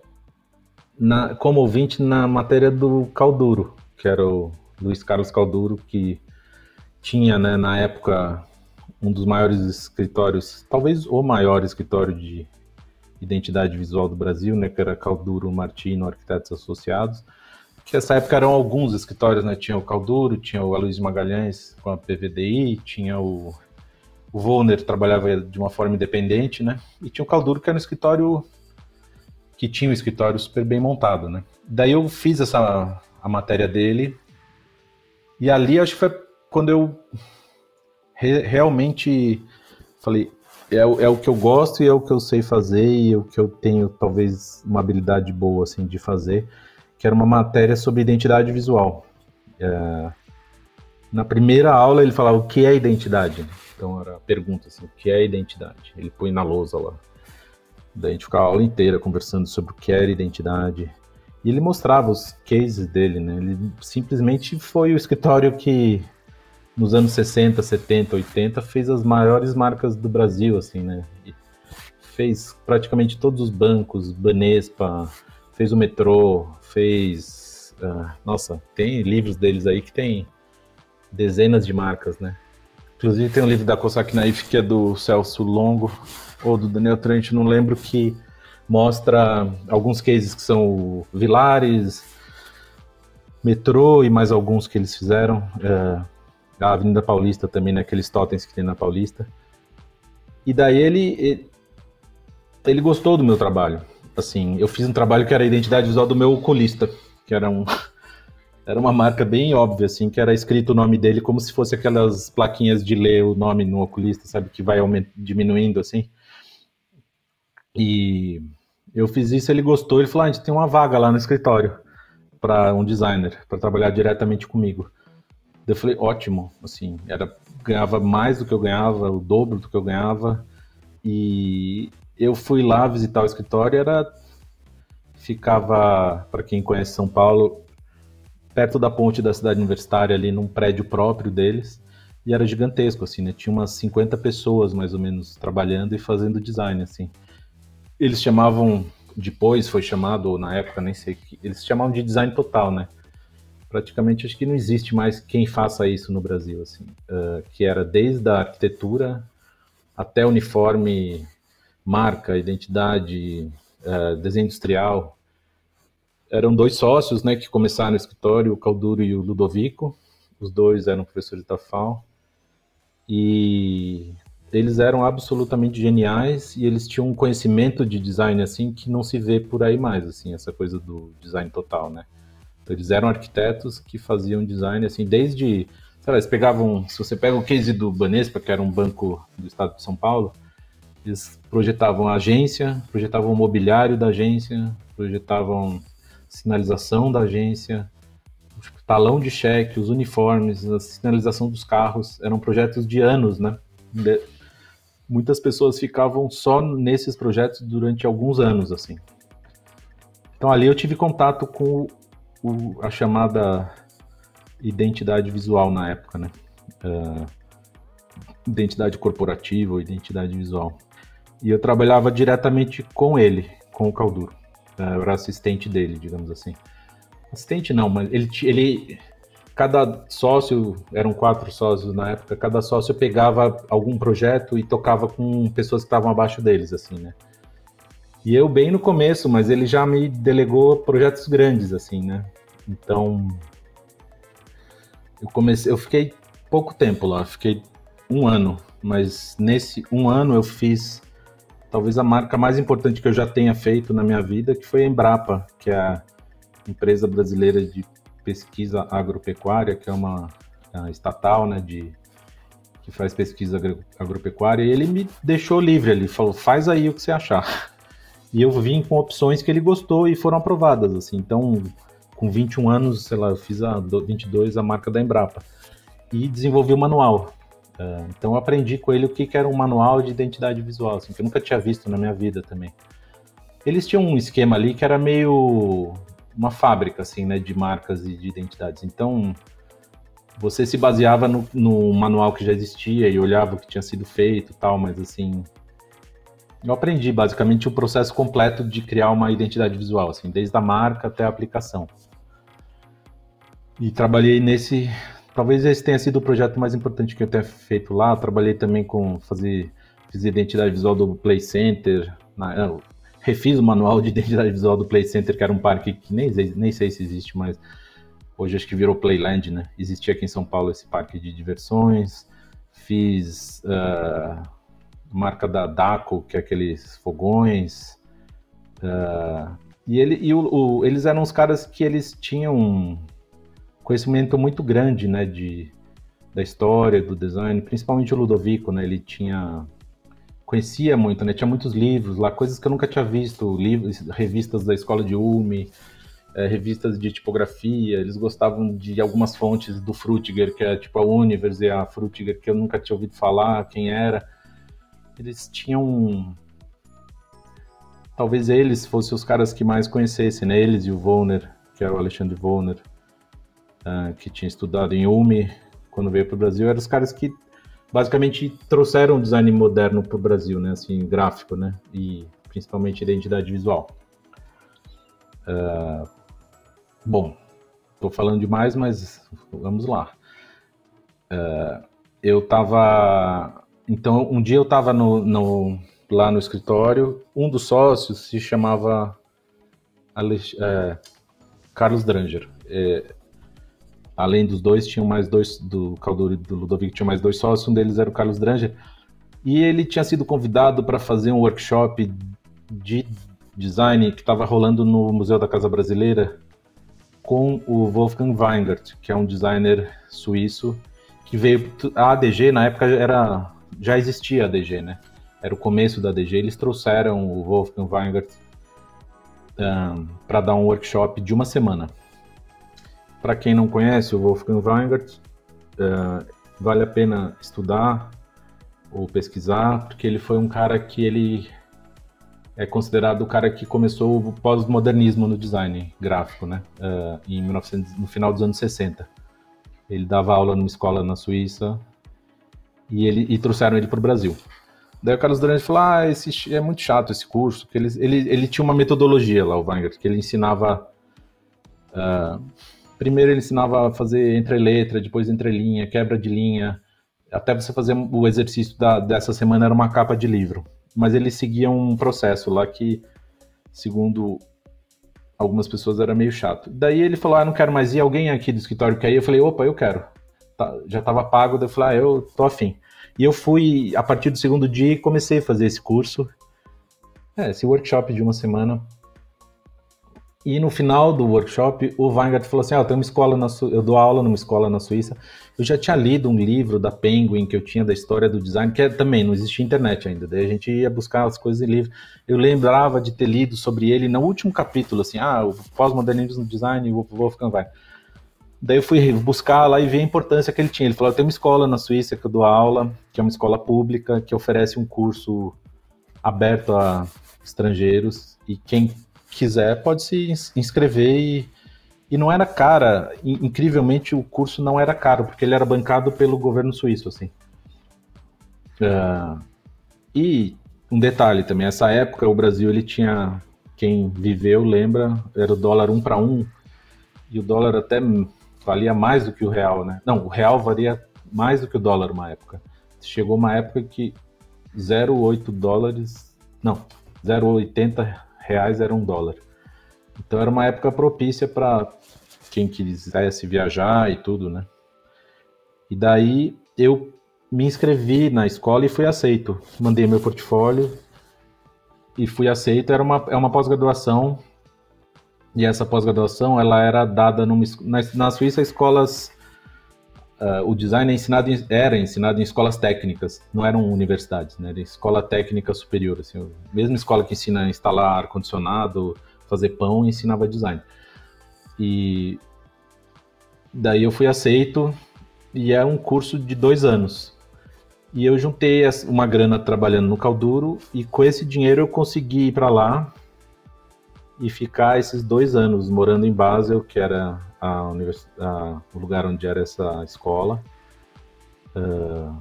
na, como ouvinte na matéria do Calduro, que era o Luiz Carlos Calduro, que tinha, né, na época, um dos maiores escritórios, talvez o maior escritório de identidade visual do Brasil, né, que era Calduro Martino Arquitetos Associados que nessa época eram alguns escritórios, né? Tinha o Calduro, tinha o Aloysio Magalhães com a PVDI, tinha o, o Volner, trabalhava de uma forma independente, né? E tinha o Calduro, que era um escritório que tinha um escritório super bem montado, né? Daí eu fiz essa a matéria dele e ali acho que foi quando eu re, realmente falei é, é, o que eu gosto e é o que eu sei fazer e é o que eu tenho talvez uma habilidade boa assim de fazer que era uma matéria sobre identidade visual. É, na primeira aula ele falava o que é identidade. Então era a pergunta assim, o que é identidade? Ele põe na lousa lá. Daí a gente ficava a aula inteira conversando sobre o que era identidade. E ele mostrava os cases dele, né? Ele simplesmente foi o escritório que nos anos 60, 70, 80 fez as maiores marcas do Brasil, assim, né? E fez praticamente todos os bancos, Banespa, fez o metrô, fez. Uh, nossa, tem livros deles aí que tem dezenas de marcas, né? Inclusive tem um livro da Cossack Naif que é do Celso Longo, ou do Daniel Trent, não lembro, que mostra alguns cases que são Vilares, metrô e mais alguns que eles fizeram. É, a Avenida Paulista também, né, totens que tem na Paulista. E daí ele, ele, ele gostou do meu trabalho. Assim, eu fiz um trabalho que era a identidade visual do meu oculista, que era um era uma marca bem óbvia, assim, que era escrito o nome dele como se fosse aquelas plaquinhas de ler o nome no oculista, sabe, que vai diminuindo, assim. E eu fiz isso, ele gostou, ele falou, ah, a gente tem uma vaga lá no escritório para um designer, para trabalhar diretamente comigo. Eu falei, ótimo, assim, era ganhava mais do que eu ganhava, o dobro do que eu ganhava, e eu fui lá visitar o escritório, era ficava, para quem conhece São Paulo, perto da ponte da cidade universitária ali num prédio próprio deles, e era gigantesco assim, né? Tinha umas 50 pessoas mais ou menos trabalhando e fazendo design assim. Eles chamavam depois foi chamado ou na época nem sei, eles chamavam de design total, né? praticamente acho que não existe mais quem faça isso no Brasil, assim, uh, que era desde a arquitetura até uniforme, marca, identidade, uh, desenho industrial. Eram dois sócios, né, que começaram no escritório, o Calduro e o Ludovico. Os dois eram professores da FAO. E eles eram absolutamente geniais e eles tinham um conhecimento de design assim que não se vê por aí mais, assim, essa coisa do design total, né? Então, eles eram arquitetos que faziam design, assim, desde. Sei lá, eles pegavam. Se você pega o case do Banespa, que era um banco do estado de São Paulo, eles projetavam a agência, projetavam o mobiliário da agência, projetavam sinalização da agência, talão de cheque, os uniformes, a sinalização dos carros. Eram projetos de anos, né? De... Muitas pessoas ficavam só nesses projetos durante alguns anos, assim. Então ali eu tive contato com o, a chamada identidade visual na época, né? Uh, identidade corporativa identidade visual. E eu trabalhava diretamente com ele, com o Calduro. Uh, eu era assistente dele, digamos assim. Assistente não, mas ele, ele cada sócio, eram quatro sócios na época, cada sócio pegava algum projeto e tocava com pessoas que estavam abaixo deles, assim, né? E eu bem no começo, mas ele já me delegou projetos grandes, assim, né? Então, eu comecei, eu fiquei pouco tempo lá, fiquei um ano, mas nesse um ano eu fiz talvez a marca mais importante que eu já tenha feito na minha vida, que foi a Embrapa, que é a empresa brasileira de pesquisa agropecuária, que é uma, é uma estatal, né, de que faz pesquisa agropecuária, e ele me deixou livre ali, falou, faz aí o que você achar. E eu vim com opções que ele gostou e foram aprovadas, assim. Então, com 21 anos, sei lá, eu fiz a 22 a marca da Embrapa e desenvolvi o manual. Uh, então, eu aprendi com ele o que, que era um manual de identidade visual, assim, que eu nunca tinha visto na minha vida também. Eles tinham um esquema ali que era meio uma fábrica, assim, né, de marcas e de identidades. Então, você se baseava no, no manual que já existia e olhava o que tinha sido feito, tal, mas assim, eu aprendi basicamente o processo completo de criar uma identidade visual, assim, desde a marca até a aplicação. E trabalhei nesse, talvez esse tenha sido o projeto mais importante que eu tenha feito lá. trabalhei também com fazer fiz identidade visual do Play Center, na, refiz o manual de identidade visual do Play Center, que era um parque que nem, nem sei se existe, mas hoje acho que virou Playland, né? Existia aqui em São Paulo esse parque de diversões. Fiz uh, marca da Daco, que é aqueles fogões. Uh, e ele, e o, o, eles eram os caras que eles tinham conhecimento muito grande, né, de, da história, do design, principalmente o Ludovico, né, ele tinha conhecia muito, né, tinha muitos livros lá, coisas que eu nunca tinha visto, livros, revistas da escola de Ulme, é, revistas de tipografia, eles gostavam de algumas fontes do Frutiger, que é tipo a Univers e a Frutiger, que eu nunca tinha ouvido falar quem era eles tinham. Talvez eles fossem os caras que mais conhecessem, né? Eles e o Volner, que era o Alexandre Volner, uh, que tinha estudado em UME quando veio para o Brasil, eram os caras que basicamente trouxeram o design moderno para o Brasil, né? Assim, gráfico, né? E principalmente identidade visual. Uh, bom, estou falando demais, mas vamos lá. Uh, eu estava então, um dia eu estava no, no, lá no escritório, um dos sócios se chamava Alex, é, Carlos Dranger. É, além dos dois, tinham mais dois, do Calduri e do Ludovico, tinha mais dois sócios, um deles era o Carlos Dranger, e ele tinha sido convidado para fazer um workshop de design que estava rolando no Museu da Casa Brasileira com o Wolfgang Weingart, que é um designer suíço que veio a ADG na época era já existia a ADG, né? Era o começo da ADG. Eles trouxeram o Wolfgang Weingart um, para dar um workshop de uma semana. Para quem não conhece o Wolfgang Weingart, uh, vale a pena estudar ou pesquisar, porque ele foi um cara que ele é considerado o cara que começou o pós-modernismo no design gráfico, né? Uh, em 1900, no final dos anos 60. Ele dava aula numa escola na Suíça e, ele, e trouxeram ele para o Brasil. Daí o Carlos Durante falou: Ah, esse, é muito chato esse curso. Ele, ele, ele tinha uma metodologia lá, o Weingart, que ele ensinava. Uh, primeiro ele ensinava a fazer entre letra, depois entre linha, quebra de linha. Até você fazer o exercício da, dessa semana era uma capa de livro mas ele seguia um processo lá que, segundo algumas pessoas, era meio chato. Daí ele falou: Ah, não quero mais ir. Alguém aqui do escritório quer ir? Eu falei: opa, eu quero. Tá, já estava pago. Daí eu falei: ah, eu tô afim. E eu fui, a partir do segundo dia, comecei a fazer esse curso. É, esse workshop de uma semana e no final do workshop, o Weingart falou assim: ah, eu tenho uma escola na Su... eu dou aula numa escola na Suíça. Eu já tinha lido um livro da Penguin que eu tinha da história do design, que é, também não existia internet ainda. Daí a gente ia buscar as coisas em livro. Eu lembrava de ter lido sobre ele no último capítulo, assim, ah, o pós-modernismo no design, o Wolfgang Weingart. Daí eu fui buscar lá e ver a importância que ele tinha. Ele falou: eu tenho uma escola na Suíça que eu dou aula, que é uma escola pública, que oferece um curso aberto a estrangeiros e quem quiser pode se inscrever e, e não era cara, incrivelmente o curso não era caro, porque ele era bancado pelo governo suíço, assim. Uh, e um detalhe também, essa época o Brasil ele tinha, quem viveu lembra, era o dólar um para um, e o dólar até valia mais do que o real, né? Não, o real valia mais do que o dólar uma época. Chegou uma época que 0,8 dólares, não, 0,80 reais era um dólar. Então era uma época propícia para quem quisesse viajar e tudo, né? E daí eu me inscrevi na escola e fui aceito. Mandei meu portfólio e fui aceito. Era uma, é uma pós-graduação e essa pós-graduação ela era dada numa, na, na Suíça escolas uh, o design é ensinado em, era ensinado em escolas técnicas, não eram universidades, né? Era escola técnica superior, assim, a mesma escola que ensina a instalar ar condicionado, fazer pão, ensinava design. E daí eu fui aceito e é um curso de dois anos. E eu juntei uma grana trabalhando no Calduro e com esse dinheiro eu consegui ir para lá e ficar esses dois anos morando em Basel, que era a univers... a... o lugar onde era essa escola. Uh...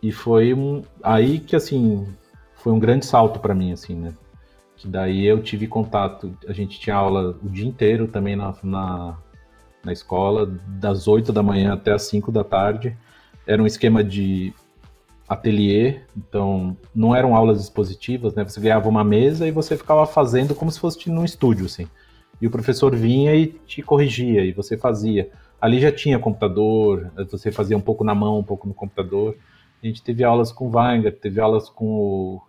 e foi um... aí que assim foi um grande salto para mim, assim, né? Que daí eu tive contato, a gente tinha aula o dia inteiro também na, na, na escola, das 8 da manhã até as 5 da tarde. Era um esquema de ateliê, então não eram aulas expositivas, né? Você ganhava uma mesa e você ficava fazendo como se fosse num estúdio, assim. E o professor vinha e te corrigia, e você fazia. Ali já tinha computador, você fazia um pouco na mão, um pouco no computador. A gente teve aulas com Wenger, teve aulas com o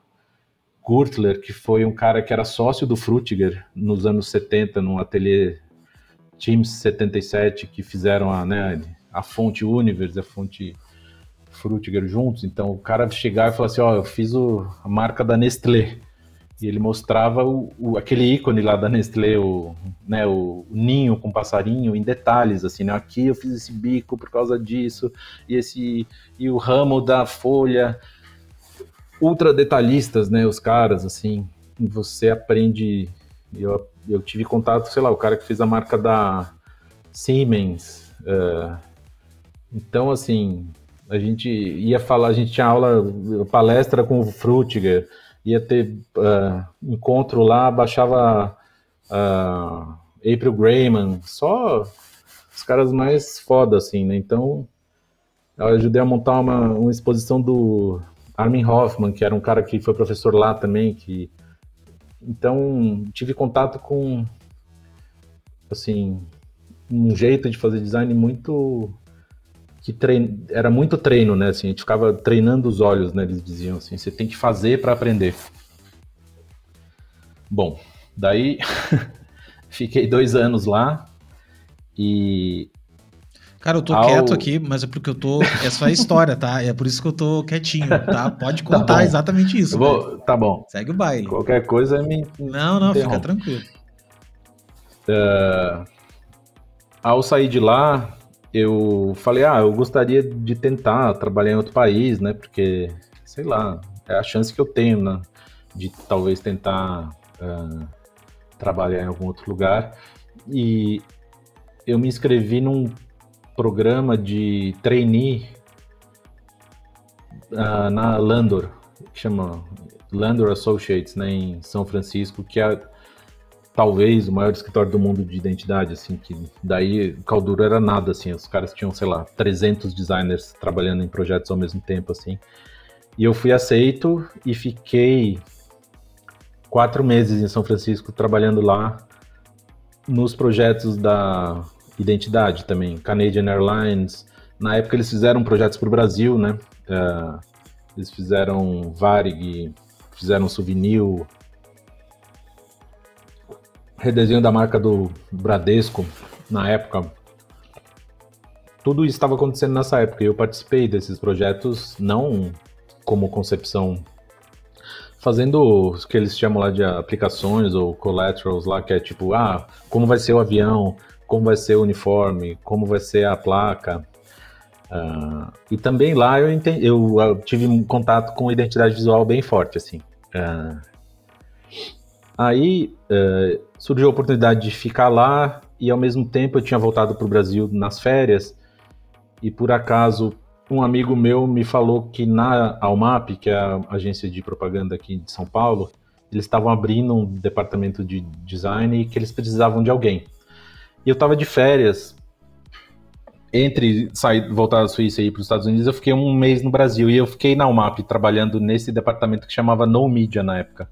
Gurtler, que foi um cara que era sócio do Frutiger nos anos 70, no ateliê Teams 77, que fizeram a, né, a fonte Universe, a fonte Frutiger juntos. Então o cara chegava e falava assim: Ó, oh, eu fiz o, a marca da Nestlé. E ele mostrava o, o, aquele ícone lá da Nestlé, o, né, o ninho com passarinho em detalhes, assim, né? Aqui eu fiz esse bico por causa disso, e esse e o ramo da folha. Ultra detalhistas, né? Os caras, assim, você aprende. Eu, eu tive contato, sei lá, o cara que fez a marca da Siemens. Uh, então, assim, a gente ia falar, a gente tinha aula, palestra com o Frutiger, ia ter uh, encontro lá, baixava uh, April Grayman, só os caras mais foda, assim, né? Então, eu ajudei a montar uma, uma exposição do Armin Hoffman, que era um cara que foi professor lá também, que... Então, tive contato com, assim, um jeito de fazer design muito que trein... era muito treino, né? Assim, a gente ficava treinando os olhos, né? Eles diziam assim, você tem que fazer para aprender. Bom, daí fiquei dois anos lá e Cara, eu tô Ao... quieto aqui, mas é porque eu tô. É só a história, tá? É por isso que eu tô quietinho, tá? Pode tá contar tá exatamente isso. Vou... Tá bom. Segue o baile. Qualquer coisa me. Não, não, fica tranquilo. Uh... Ao sair de lá, eu falei, ah, eu gostaria de tentar trabalhar em outro país, né? Porque, sei lá, é a chance que eu tenho, né? De talvez tentar uh, trabalhar em algum outro lugar. E eu me inscrevi num programa de trainee uh, na Landor, que chama Landor Associates, né, em São Francisco, que é talvez o maior escritório do mundo de identidade, assim, que daí Calduro era nada, assim, os caras tinham, sei lá, 300 designers trabalhando em projetos ao mesmo tempo, assim. E eu fui aceito e fiquei quatro meses em São Francisco trabalhando lá nos projetos da identidade também, Canadian Airlines. Na época eles fizeram projetos para o Brasil, né? Uh, eles fizeram Varig, fizeram Souvenir, redesenho da marca do Bradesco na época. Tudo isso estava acontecendo nessa época e eu participei desses projetos não como concepção fazendo o que eles chamam lá de aplicações ou collaterals lá, que é tipo, ah, como vai ser o avião, como vai ser o uniforme, como vai ser a placa. Uh, e também lá eu, entendi, eu, tive um contato com identidade visual bem forte, assim. Uh, aí uh, surgiu a oportunidade de ficar lá e ao mesmo tempo eu tinha voltado para o Brasil nas férias. E por acaso um amigo meu me falou que na Almap, que é a agência de propaganda aqui de São Paulo, eles estavam abrindo um departamento de design e que eles precisavam de alguém. E eu estava de férias entre sair, voltar da Suíça e ir para os Estados Unidos, eu fiquei um mês no Brasil. E eu fiquei na Almap trabalhando nesse departamento que chamava No Media na época,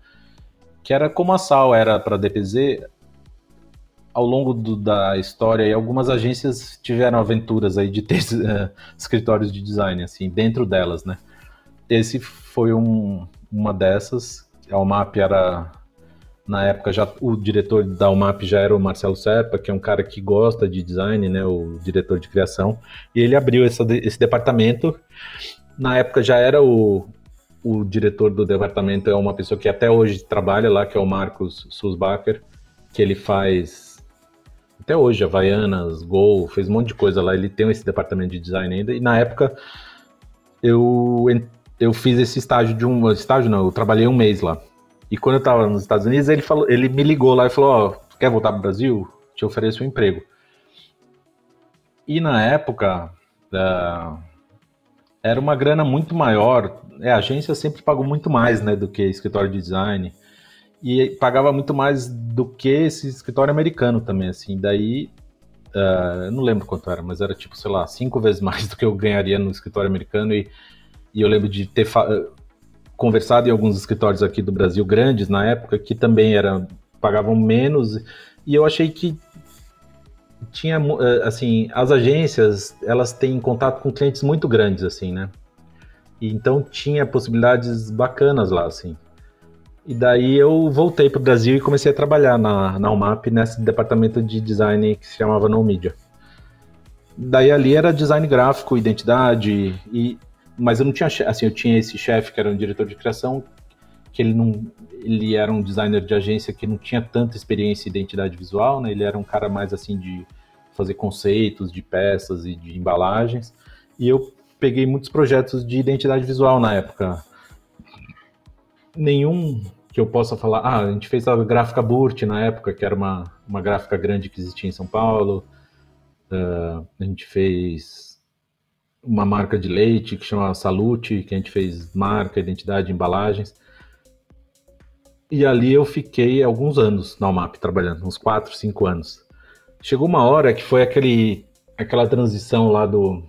que era como a Sal era para a DPZ, ao longo do, da história, e algumas agências tiveram aventuras aí de ter uh, escritórios de design, assim, dentro delas, né? Esse foi um, uma dessas. A UMAP era, na época, já o diretor da UMAP já era o Marcelo Serpa, que é um cara que gosta de design, né? O diretor de criação. E ele abriu essa, esse departamento. Na época já era o, o diretor do departamento, é uma pessoa que até hoje trabalha lá, que é o Marcos Susbacher, que ele faz até hoje, Havaianas, Gol, fez um monte de coisa lá. Ele tem esse departamento de design ainda. E na época eu, eu fiz esse estágio de um. Estágio não, eu trabalhei um mês lá. E quando eu tava nos Estados Unidos, ele, falou, ele me ligou lá e falou: Ó, oh, quer voltar pro Brasil? Te ofereço um emprego. E na época. Uh, era uma grana muito maior. É, a agência sempre pagou muito mais né, do que escritório de design e pagava muito mais do que esse escritório americano também, assim. Daí, uh, não lembro quanto era, mas era tipo, sei lá, cinco vezes mais do que eu ganharia no escritório americano. E, e eu lembro de ter conversado em alguns escritórios aqui do Brasil grandes na época que também era pagavam menos. E eu achei que tinha, assim, as agências, elas têm contato com clientes muito grandes, assim, né? E então tinha possibilidades bacanas lá, assim. E daí eu voltei para o Brasil e comecei a trabalhar na, na UMAP, nesse departamento de design que se chamava No Media. Daí ali era design gráfico, identidade, e, mas eu não tinha, assim, eu tinha esse chefe que era um diretor de criação, que ele não, ele era um designer de agência que não tinha tanta experiência em identidade visual, né? Ele era um cara mais assim de fazer conceitos de peças e de embalagens. E eu peguei muitos projetos de identidade visual na época. Nenhum que eu possa falar, ah, a gente fez a gráfica Burt na época, que era uma, uma gráfica grande que existia em São Paulo. Uh, a gente fez uma marca de leite que chama Salute, que a gente fez marca, identidade, embalagens. E ali eu fiquei alguns anos na UMAP trabalhando, uns 4, 5 anos. Chegou uma hora que foi aquele, aquela transição lá do.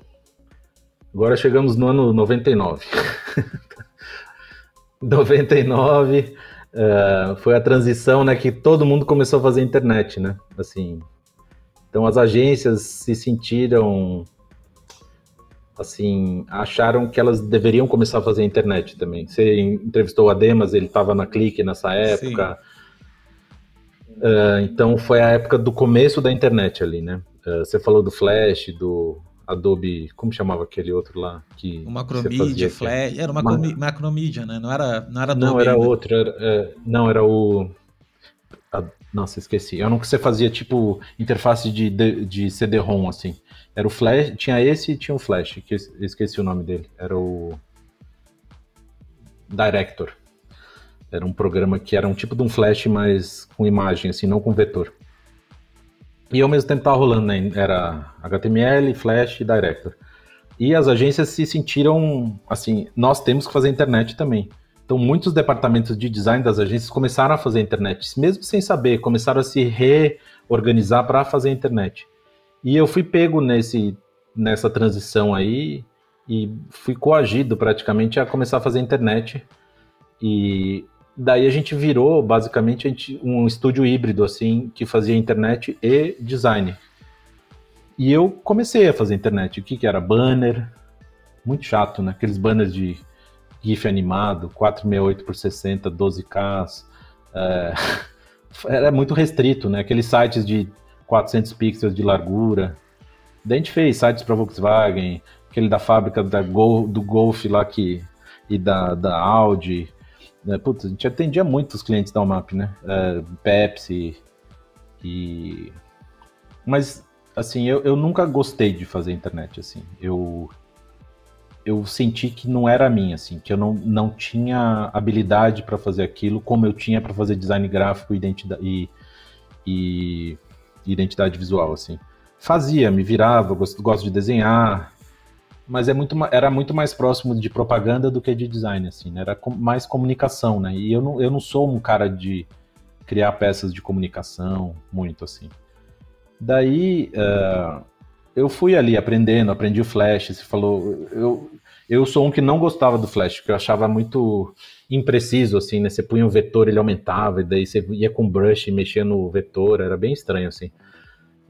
Agora chegamos no ano 99. 99 uh, foi a transição, né, que todo mundo começou a fazer internet, né? Assim, Então as agências se sentiram assim, acharam que elas deveriam começar a fazer internet também. Você entrevistou o Ademas, ele estava na Clique nessa época. Uh, então foi a época do começo da internet ali, né? Uh, você falou do Flash, do Adobe, como chamava aquele outro lá que o Macromedia, Flash, era Mac... Macromedia, né? Não era, não era Adobe. Não era ainda. outro, era, é, não era o a, nossa, esqueci. Eu não que você fazia tipo interface de, de, de CD-ROM assim. Era o Flash, tinha esse e tinha o Flash, que esqueci o nome dele. Era o Director. Era um programa que era um tipo de um Flash, mas com imagem, assim, não com vetor. E ao mesmo tempo estava rolando, né? Era HTML, Flash e Director. E as agências se sentiram assim, nós temos que fazer internet também. Então, muitos departamentos de design das agências começaram a fazer internet, mesmo sem saber, começaram a se reorganizar para fazer internet. E eu fui pego nesse, nessa transição aí e fui coagido praticamente a começar a fazer internet. E daí a gente virou basicamente um estúdio híbrido assim que fazia internet e design. E eu comecei a fazer internet. O que, que era? Banner. Muito chato, né? Aqueles banners de GIF animado, 468 por 60, 12K. É... Era muito restrito, né? Aqueles sites de 400 pixels de largura. Daí a gente fez sites para Volkswagen, aquele da fábrica da Gol, do Golf lá que, e da, da Audi. Né? Putz, a gente atendia muito os clientes da UMAP, né? É, Pepsi e... Mas, assim, eu, eu nunca gostei de fazer internet, assim. Eu, eu senti que não era a minha, assim, que eu não, não tinha habilidade para fazer aquilo como eu tinha para fazer design gráfico identidade, e, e identidade visual, assim. Fazia, me virava, gosto, gosto de desenhar, mas é muito, era muito mais próximo de propaganda do que de design, assim, né? Era mais comunicação, né? E eu não, eu não sou um cara de criar peças de comunicação, muito assim. Daí, uh, eu fui ali aprendendo, aprendi o Flash, você falou, eu, eu sou um que não gostava do Flash, que eu achava muito impreciso, assim, né? Você punha um vetor, ele aumentava, e daí você ia com brush e mexia no vetor, era bem estranho, assim.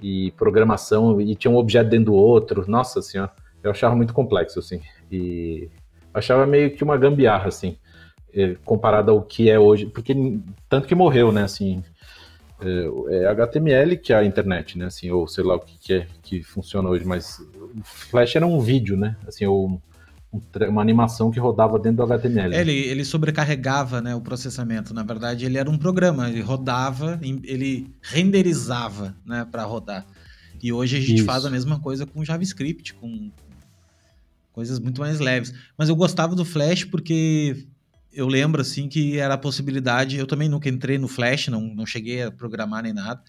E programação, e tinha um objeto dentro do outro, nossa senhora, eu achava muito complexo, assim. E achava meio que uma gambiarra, assim, eh, comparado ao que é hoje, porque tanto que morreu, né, assim, é, é HTML que é a internet, né, assim, ou sei lá o que, que é que funciona hoje, mas o Flash era um vídeo, né, assim, ou uma animação que rodava dentro do HTML. É, ele, ele sobrecarregava né, o processamento. Na verdade, ele era um programa, ele rodava, ele renderizava né, para rodar. E hoje a gente Isso. faz a mesma coisa com JavaScript, com coisas muito mais leves. Mas eu gostava do Flash porque eu lembro assim que era a possibilidade. Eu também nunca entrei no Flash, não, não cheguei a programar nem nada.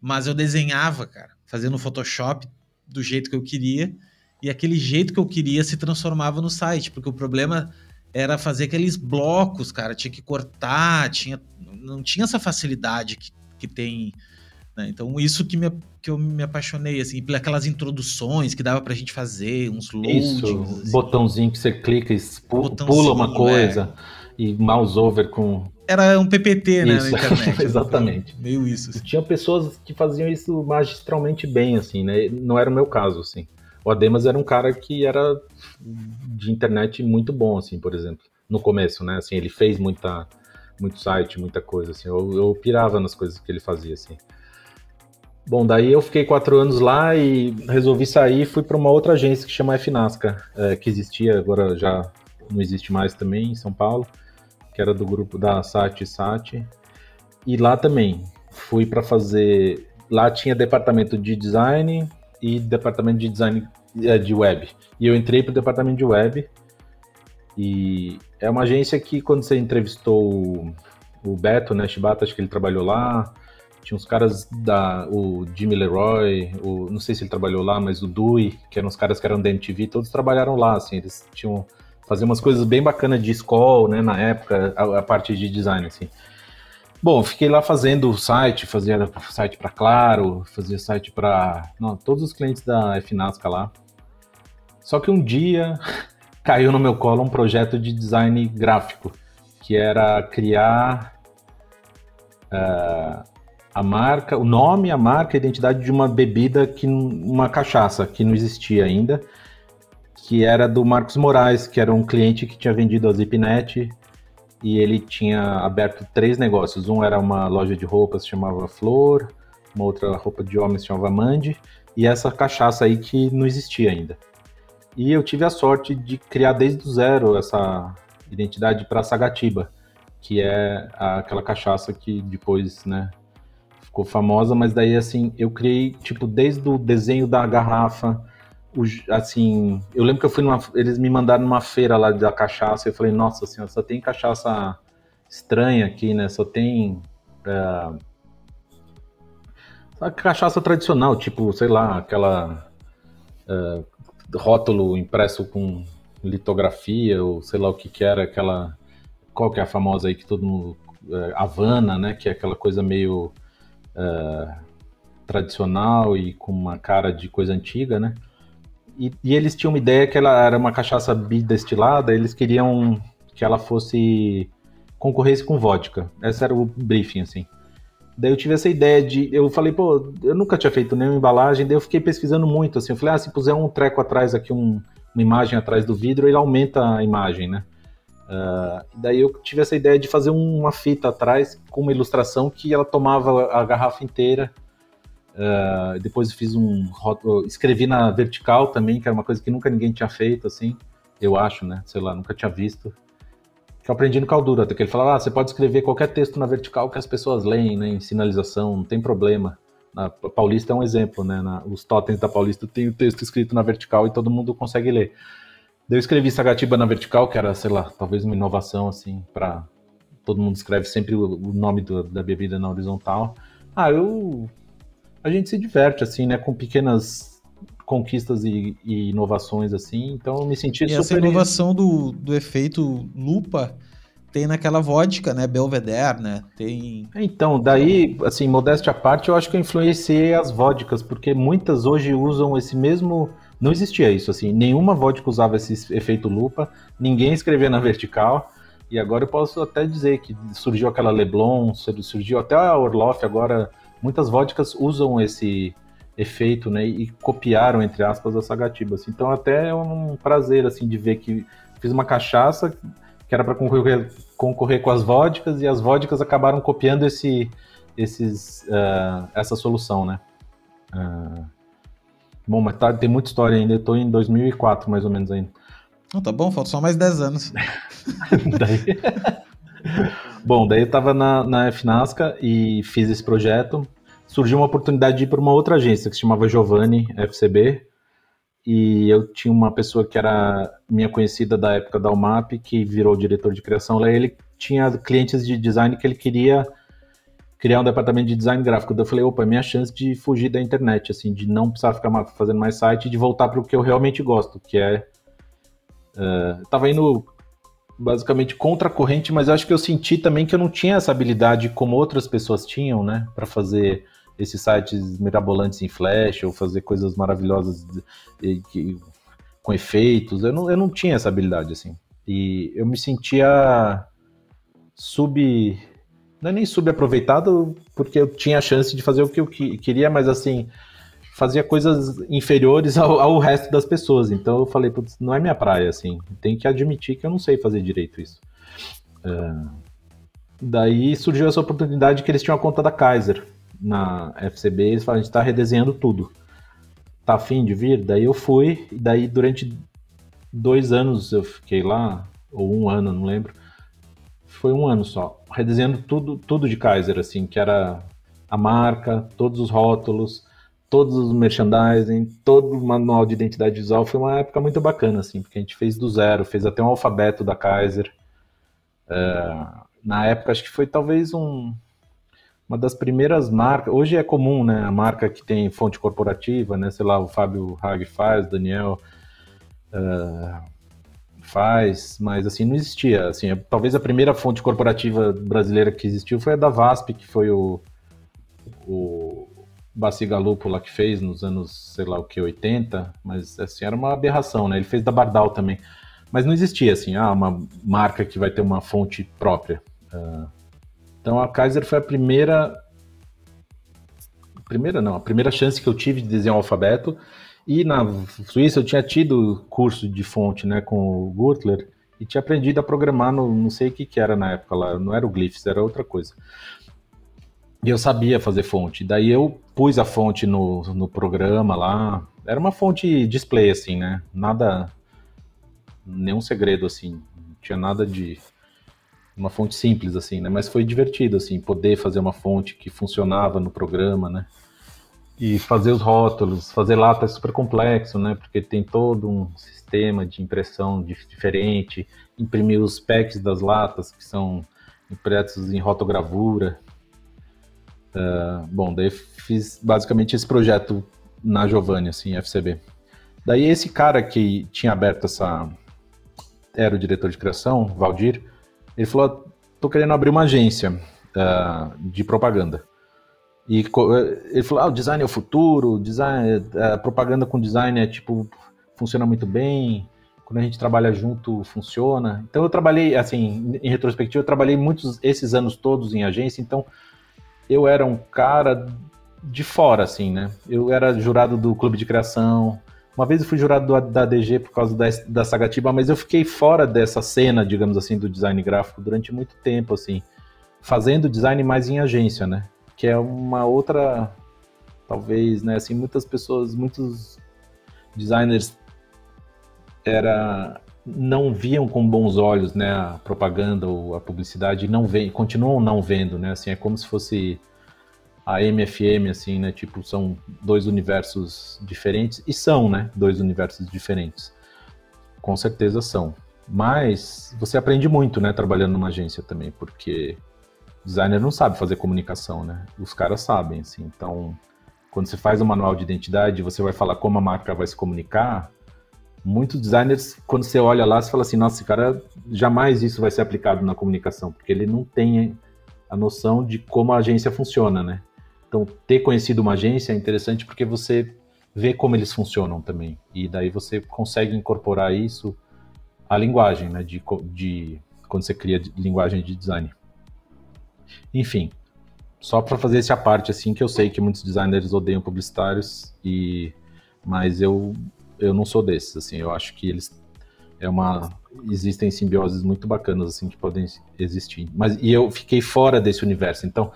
Mas eu desenhava, cara, fazendo Photoshop do jeito que eu queria e aquele jeito que eu queria se transformava no site, porque o problema era fazer aqueles blocos, cara, tinha que cortar, tinha, não tinha essa facilidade que, que tem. Né? Então, isso que, me, que eu me apaixonei, assim, pelas introduções que dava pra gente fazer, uns loadings. Isso, assim. botãozinho que você clica e pula uma coisa, é. e mouse over com. Era um PPT, né, isso. na internet. Exatamente. Meio isso. Assim. Tinha pessoas que faziam isso magistralmente bem, assim, né? Não era o meu caso, assim. O Ademas era um cara que era de internet muito bom, assim, por exemplo, no começo, né? Assim, ele fez muita, muito site, muita coisa, assim. Eu, eu pirava nas coisas que ele fazia, assim. Bom, daí eu fiquei quatro anos lá e resolvi sair e fui para uma outra agência que chama FNASCA, é, que existia, agora já não existe mais também, em São Paulo, que era do grupo da Sat Sat. E lá também fui para fazer. Lá tinha departamento de design, e departamento de design é, de web. E eu entrei para o departamento de web. E é uma agência que, quando você entrevistou o, Beto, né, Shibata, acho que ele trabalhou lá. Tinha uns caras da. O Jimmy Leroy, o, não sei se ele trabalhou lá, mas o Dewey, que eram os caras que eram da MTV, todos trabalharam lá, assim, eles tinham. Faziam umas coisas bem bacanas de escola, né, na época, a, a parte de design, assim. Bom, fiquei lá fazendo site, fazia site para Claro, fazia site para todos os clientes da FNASCA lá. Só que um dia caiu no meu colo um projeto de design gráfico, que era criar uh, a marca, o nome, a marca, a identidade de uma bebida que uma cachaça que não existia ainda, que era do Marcos Moraes, que era um cliente que tinha vendido a Zipnet e ele tinha aberto três negócios. Um era uma loja de roupas chamava Flor, uma outra roupa de homens chamava Mandi e essa cachaça aí que não existia ainda. E eu tive a sorte de criar desde o zero essa identidade para Sagatiba, que é aquela cachaça que depois, né, ficou famosa, mas daí assim, eu criei, tipo, desde o desenho da garrafa, o, assim, eu lembro que eu fui numa, eles me mandaram numa feira lá da cachaça, e eu falei, nossa senhora, só tem cachaça estranha aqui, né, só tem é, cachaça tradicional, tipo, sei lá, aquela é, rótulo impresso com litografia, ou sei lá o que que era, aquela, qual que é a famosa aí que todo mundo, é, Havana, né, que é aquela coisa meio uh, tradicional e com uma cara de coisa antiga, né? E, e, eles tinham uma ideia que ela era uma cachaça bidestilada, eles queriam que ela fosse concorresse com vodka. Esse era o briefing, assim. Daí eu tive essa ideia de. Eu falei, pô, eu nunca tinha feito nenhuma embalagem, daí eu fiquei pesquisando muito, assim. Eu falei, ah, se puser um treco atrás aqui, um, uma imagem atrás do vidro, ele aumenta a imagem, né? Uh, daí eu tive essa ideia de fazer uma fita atrás com uma ilustração que ela tomava a garrafa inteira. Uh, depois fiz um escrevi na vertical também, que era uma coisa que nunca ninguém tinha feito, assim, eu acho, né? Sei lá, nunca tinha visto. Que eu aprendi no Caldura, que ele falava, ah, você pode escrever qualquer texto na vertical que as pessoas leem, né? Em sinalização, não tem problema. Na Paulista é um exemplo, né? Na, os totens da Paulista tem o texto escrito na vertical e todo mundo consegue ler. Eu escrevi Sagatiba na vertical, que era, sei lá, talvez uma inovação, assim, para todo mundo escreve sempre o, nome do, da bebida na horizontal. Ah, eu. A gente se diverte, assim, né, com pequenas conquistas e, e inovações, assim, então eu me senti e super. Essa inovação do, do efeito lupa tem naquela vodka, né, Belvedere, né, tem... Então, daí, assim, modéstia à parte, eu acho que eu influenciei as vodkas, porque muitas hoje usam esse mesmo não existia isso, assim, nenhuma vodka usava esse efeito lupa, ninguém escrevia na vertical, e agora eu posso até dizer que surgiu aquela Leblon, surgiu até a Orloff, agora muitas vodkas usam esse efeito, né, e copiaram, entre aspas, a Sagatiba, assim. então até é um prazer, assim, de ver que fiz uma cachaça que era para concorrer, concorrer com as vodkas, e as vodkas acabaram copiando esse, esses, uh, essa solução, né. Uh, Bom, mas tá, tem muita história ainda. Eu tô em 2004, mais ou menos ainda. Não, tá bom, falta só mais 10 anos. daí... bom, daí eu tava na, na FNASCA e fiz esse projeto. Surgiu uma oportunidade de ir para uma outra agência que se chamava Giovanni FCB. E eu tinha uma pessoa que era minha conhecida da época da UMAP, que virou diretor de criação lá. Ele tinha clientes de design que ele queria criar um departamento de design gráfico. Daí eu falei, opa, é minha chance de fugir da internet, assim, de não precisar ficar fazendo mais site e de voltar para o que eu realmente gosto, que é. Uh, tava indo basicamente contra a corrente, mas acho que eu senti também que eu não tinha essa habilidade como outras pessoas tinham, né, para fazer esses sites mirabolantes em Flash ou fazer coisas maravilhosas de, de, com efeitos. Eu não, eu não tinha essa habilidade, assim. E eu me sentia sub não é nem subaproveitado, porque eu tinha a chance de fazer o que eu queria, mas assim, fazia coisas inferiores ao, ao resto das pessoas. Então eu falei, putz, não é minha praia, assim, tem que admitir que eu não sei fazer direito isso. Uh, daí surgiu essa oportunidade que eles tinham a conta da Kaiser na FCB, eles falaram, a gente está redesenhando tudo. Tá afim de vir? Daí eu fui, e daí durante dois anos eu fiquei lá, ou um ano, não lembro, foi um ano só, redesenhando tudo, tudo de Kaiser, assim, que era a marca, todos os rótulos, todos os merchandising, todo o manual de identidade visual. Foi uma época muito bacana, assim, porque a gente fez do zero, fez até um alfabeto da Kaiser. É, na época, acho que foi talvez um, uma das primeiras marcas. Hoje é comum, né? A marca que tem fonte corporativa, né? Sei lá, o Fábio Hag faz, Daniel. Uh, faz, mas assim, não existia. Assim, talvez a primeira fonte corporativa brasileira que existiu foi a da VASP, que foi o, o lá que fez nos anos, sei lá o que, 80, mas assim, era uma aberração, né? Ele fez da Bardal também. Mas não existia, assim, ah, uma marca que vai ter uma fonte própria. Uh, então a Kaiser foi a primeira primeira não, a primeira chance que eu tive de desenhar o alfabeto. E na Suíça eu tinha tido curso de fonte, né, com o Gurtler e tinha aprendido a programar no não sei o que que era na época lá, não era o Glyphs, era outra coisa. E eu sabia fazer fonte. Daí eu pus a fonte no, no programa lá. Era uma fonte display, assim, né? Nada. Nenhum segredo, assim. Não tinha nada de. Uma fonte simples, assim, né? Mas foi divertido, assim, poder fazer uma fonte que funcionava no programa, né? E fazer os rótulos, fazer lata é super complexo, né? Porque tem todo um sistema de impressão diferente, imprimir os packs das latas que são impressos em rotogravura. Uh, bom, daí fiz basicamente esse projeto na Giovanni, assim, FCB. Daí esse cara que tinha aberto essa. Era o diretor de criação, Valdir, ele falou: tô querendo abrir uma agência uh, de propaganda. E ele falou: ah, o design é o futuro, design, uh, propaganda com design é tipo, funciona muito bem, quando a gente trabalha junto funciona. Então eu trabalhei, assim, em retrospectiva, eu trabalhei muitos esses anos todos em agência, então eu era um cara de fora, assim, né? Eu era jurado do clube de criação. Uma vez eu fui jurado do, da DG por causa da, da Sagatiba, mas eu fiquei fora dessa cena, digamos assim, do design gráfico durante muito tempo, assim, fazendo design mais em agência, né? Que é uma outra, talvez, né? Assim, muitas pessoas, muitos designers era não viam com bons olhos, né, a propaganda ou a publicidade, não vem, continuam não vendo, né, assim, é como se fosse a MFM, assim, né, tipo, são dois universos diferentes, e são, né, dois universos diferentes, com certeza são, mas você aprende muito, né, trabalhando numa agência também, porque designer não sabe fazer comunicação, né, os caras sabem, assim, então, quando você faz um manual de identidade, você vai falar como a marca vai se comunicar, muitos designers, quando você olha lá, você fala assim, nossa, esse cara, jamais isso vai ser aplicado na comunicação, porque ele não tem a noção de como a agência funciona, né? Então, ter conhecido uma agência é interessante porque você vê como eles funcionam também, e daí você consegue incorporar isso à linguagem, né, de, de quando você cria linguagem de design. Enfim, só para fazer essa parte assim que eu sei que muitos designers odeiam publicitários e mas eu eu não sou desses, assim, eu acho que eles é uma existem simbioses muito bacanas assim que podem existir. Mas e eu fiquei fora desse universo, então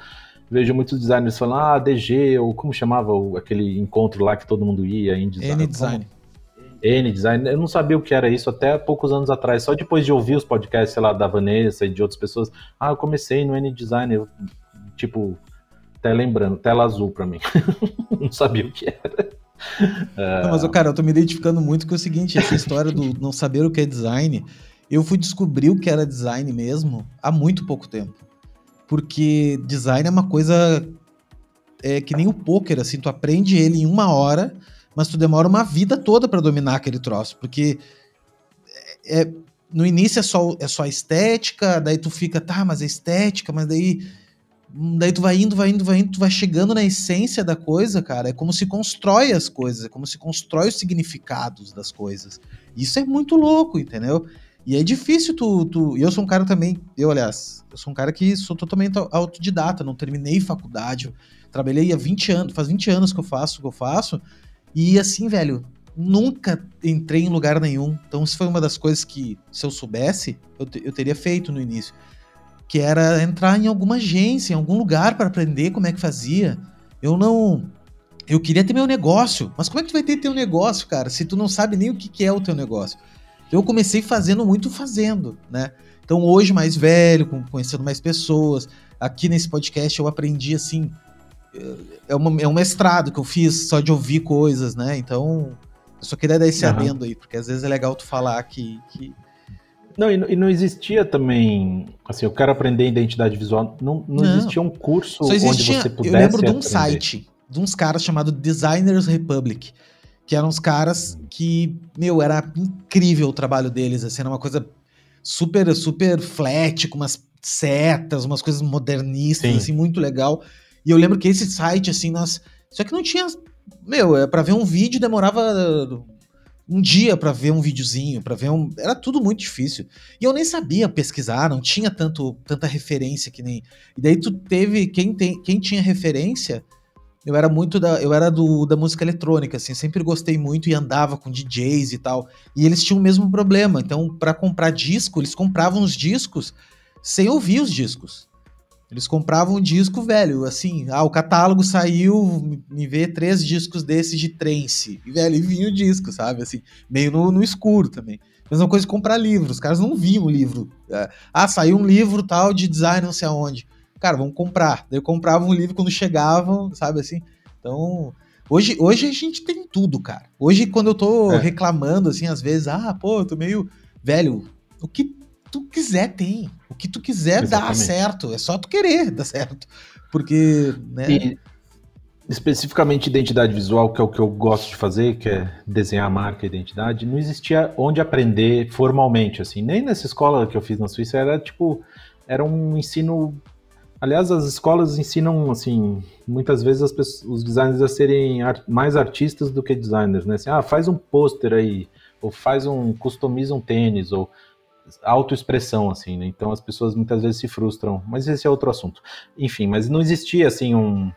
vejo muitos designers falando ah, DG ou como chamava aquele encontro lá que todo mundo ia em design. N design. N design. Eu não sabia o que era isso até poucos anos atrás, só depois de ouvir os podcasts, sei lá, da Vanessa e de outras pessoas. Ah, eu comecei no N design, eu, tipo, até lembrando, tela azul para mim. não sabia o que era. Não, mas, cara, eu tô me identificando muito com o seguinte, essa história do não saber o que é design, eu fui descobrir o que era design mesmo há muito pouco tempo. Porque design é uma coisa é que nem o poker, assim, tu aprende ele em uma hora, mas tu demora uma vida toda para dominar aquele troço, porque é, é, no início é só, é só estética, daí tu fica, tá, mas é estética, mas daí Daí tu vai indo, vai indo, vai indo, tu vai chegando na essência da coisa, cara. É como se constrói as coisas, é como se constrói os significados das coisas. Isso é muito louco, entendeu? E é difícil tu, tu. E eu sou um cara também. Eu, aliás, eu sou um cara que sou totalmente autodidata, não terminei faculdade. trabalhei há 20 anos, faz 20 anos que eu faço o que eu faço. E assim, velho, nunca entrei em lugar nenhum. Então, isso foi uma das coisas que, se eu soubesse, eu, eu teria feito no início que era entrar em alguma agência, em algum lugar para aprender como é que fazia. Eu não. Eu queria ter meu negócio, mas como é que tu vai ter teu negócio, cara, se tu não sabe nem o que, que é o teu negócio? Eu comecei fazendo muito fazendo, né? Então hoje mais velho, conhecendo mais pessoas, aqui nesse podcast eu aprendi assim, é, uma, é um mestrado que eu fiz só de ouvir coisas, né? Então eu só queria dar esse uhum. adendo aí, porque às vezes é legal tu falar que, que não, e não existia também. Assim, eu quero aprender identidade visual. Não, não, não. existia um curso existia, onde você pudesse. Eu lembro de um site, de uns caras chamado Designers Republic. Que eram uns caras que, meu, era incrível o trabalho deles, assim, era uma coisa super, super flat, com umas setas, umas coisas modernistas, Sim. assim, muito legal. E eu lembro que esse site, assim, nós. Só que não tinha. Meu, é, para ver um vídeo demorava um dia para ver um videozinho, para ver um. Era tudo muito difícil. E eu nem sabia pesquisar, não tinha tanto, tanta referência que nem. E daí tu teve. Quem, tem, quem tinha referência eu era muito da, eu era do, da música eletrônica, assim, sempre gostei muito e andava com DJs e tal. E eles tinham o mesmo problema. Então, para comprar disco, eles compravam os discos sem ouvir os discos. Eles compravam um disco velho, assim, ah, o catálogo saiu, me vê três discos desses de trance. E, velho, e vinha o disco, sabe? Assim, meio no, no escuro também. Mesma coisa de comprar livro, os caras não viam o livro. É, ah, saiu um livro tal de design não sei aonde. Cara, vamos comprar. Daí eu comprava um livro quando chegavam, sabe assim? Então, hoje, hoje a gente tem tudo, cara. Hoje, quando eu tô é. reclamando, assim, às vezes, ah, pô, eu tô meio. Velho, o que tu quiser tem. O que tu quiser Exatamente. dá certo. É só tu querer dar certo. Porque, né? E, especificamente identidade visual, que é o que eu gosto de fazer, que é desenhar a marca e identidade, não existia onde aprender formalmente, assim. Nem nessa escola que eu fiz na Suíça era tipo, era um ensino. Aliás, as escolas ensinam, assim, muitas vezes as pessoas, os designers a serem art, mais artistas do que designers, né? Assim, ah, faz um pôster aí, ou faz um, customiza um tênis, ou autoexpressão, assim, né? Então as pessoas muitas vezes se frustram, mas esse é outro assunto. Enfim, mas não existia, assim, um,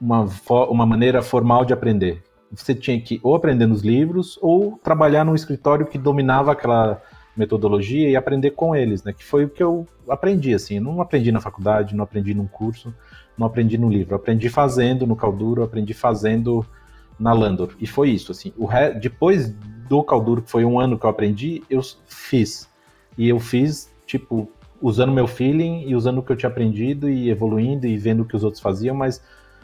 uma, uma maneira formal de aprender. Você tinha que ou aprender nos livros ou trabalhar num escritório que dominava aquela metodologia e aprender com eles, né? Que foi o que eu aprendi, assim. Não aprendi na faculdade, não aprendi num curso, não aprendi no livro. Aprendi fazendo no Calduro, aprendi fazendo na Landor. E foi isso, assim. O re... Depois do Calduro, que foi um ano que eu aprendi, eu fiz. E eu fiz, tipo, usando meu feeling e usando o que eu tinha aprendido e evoluindo e vendo o que os outros faziam, mas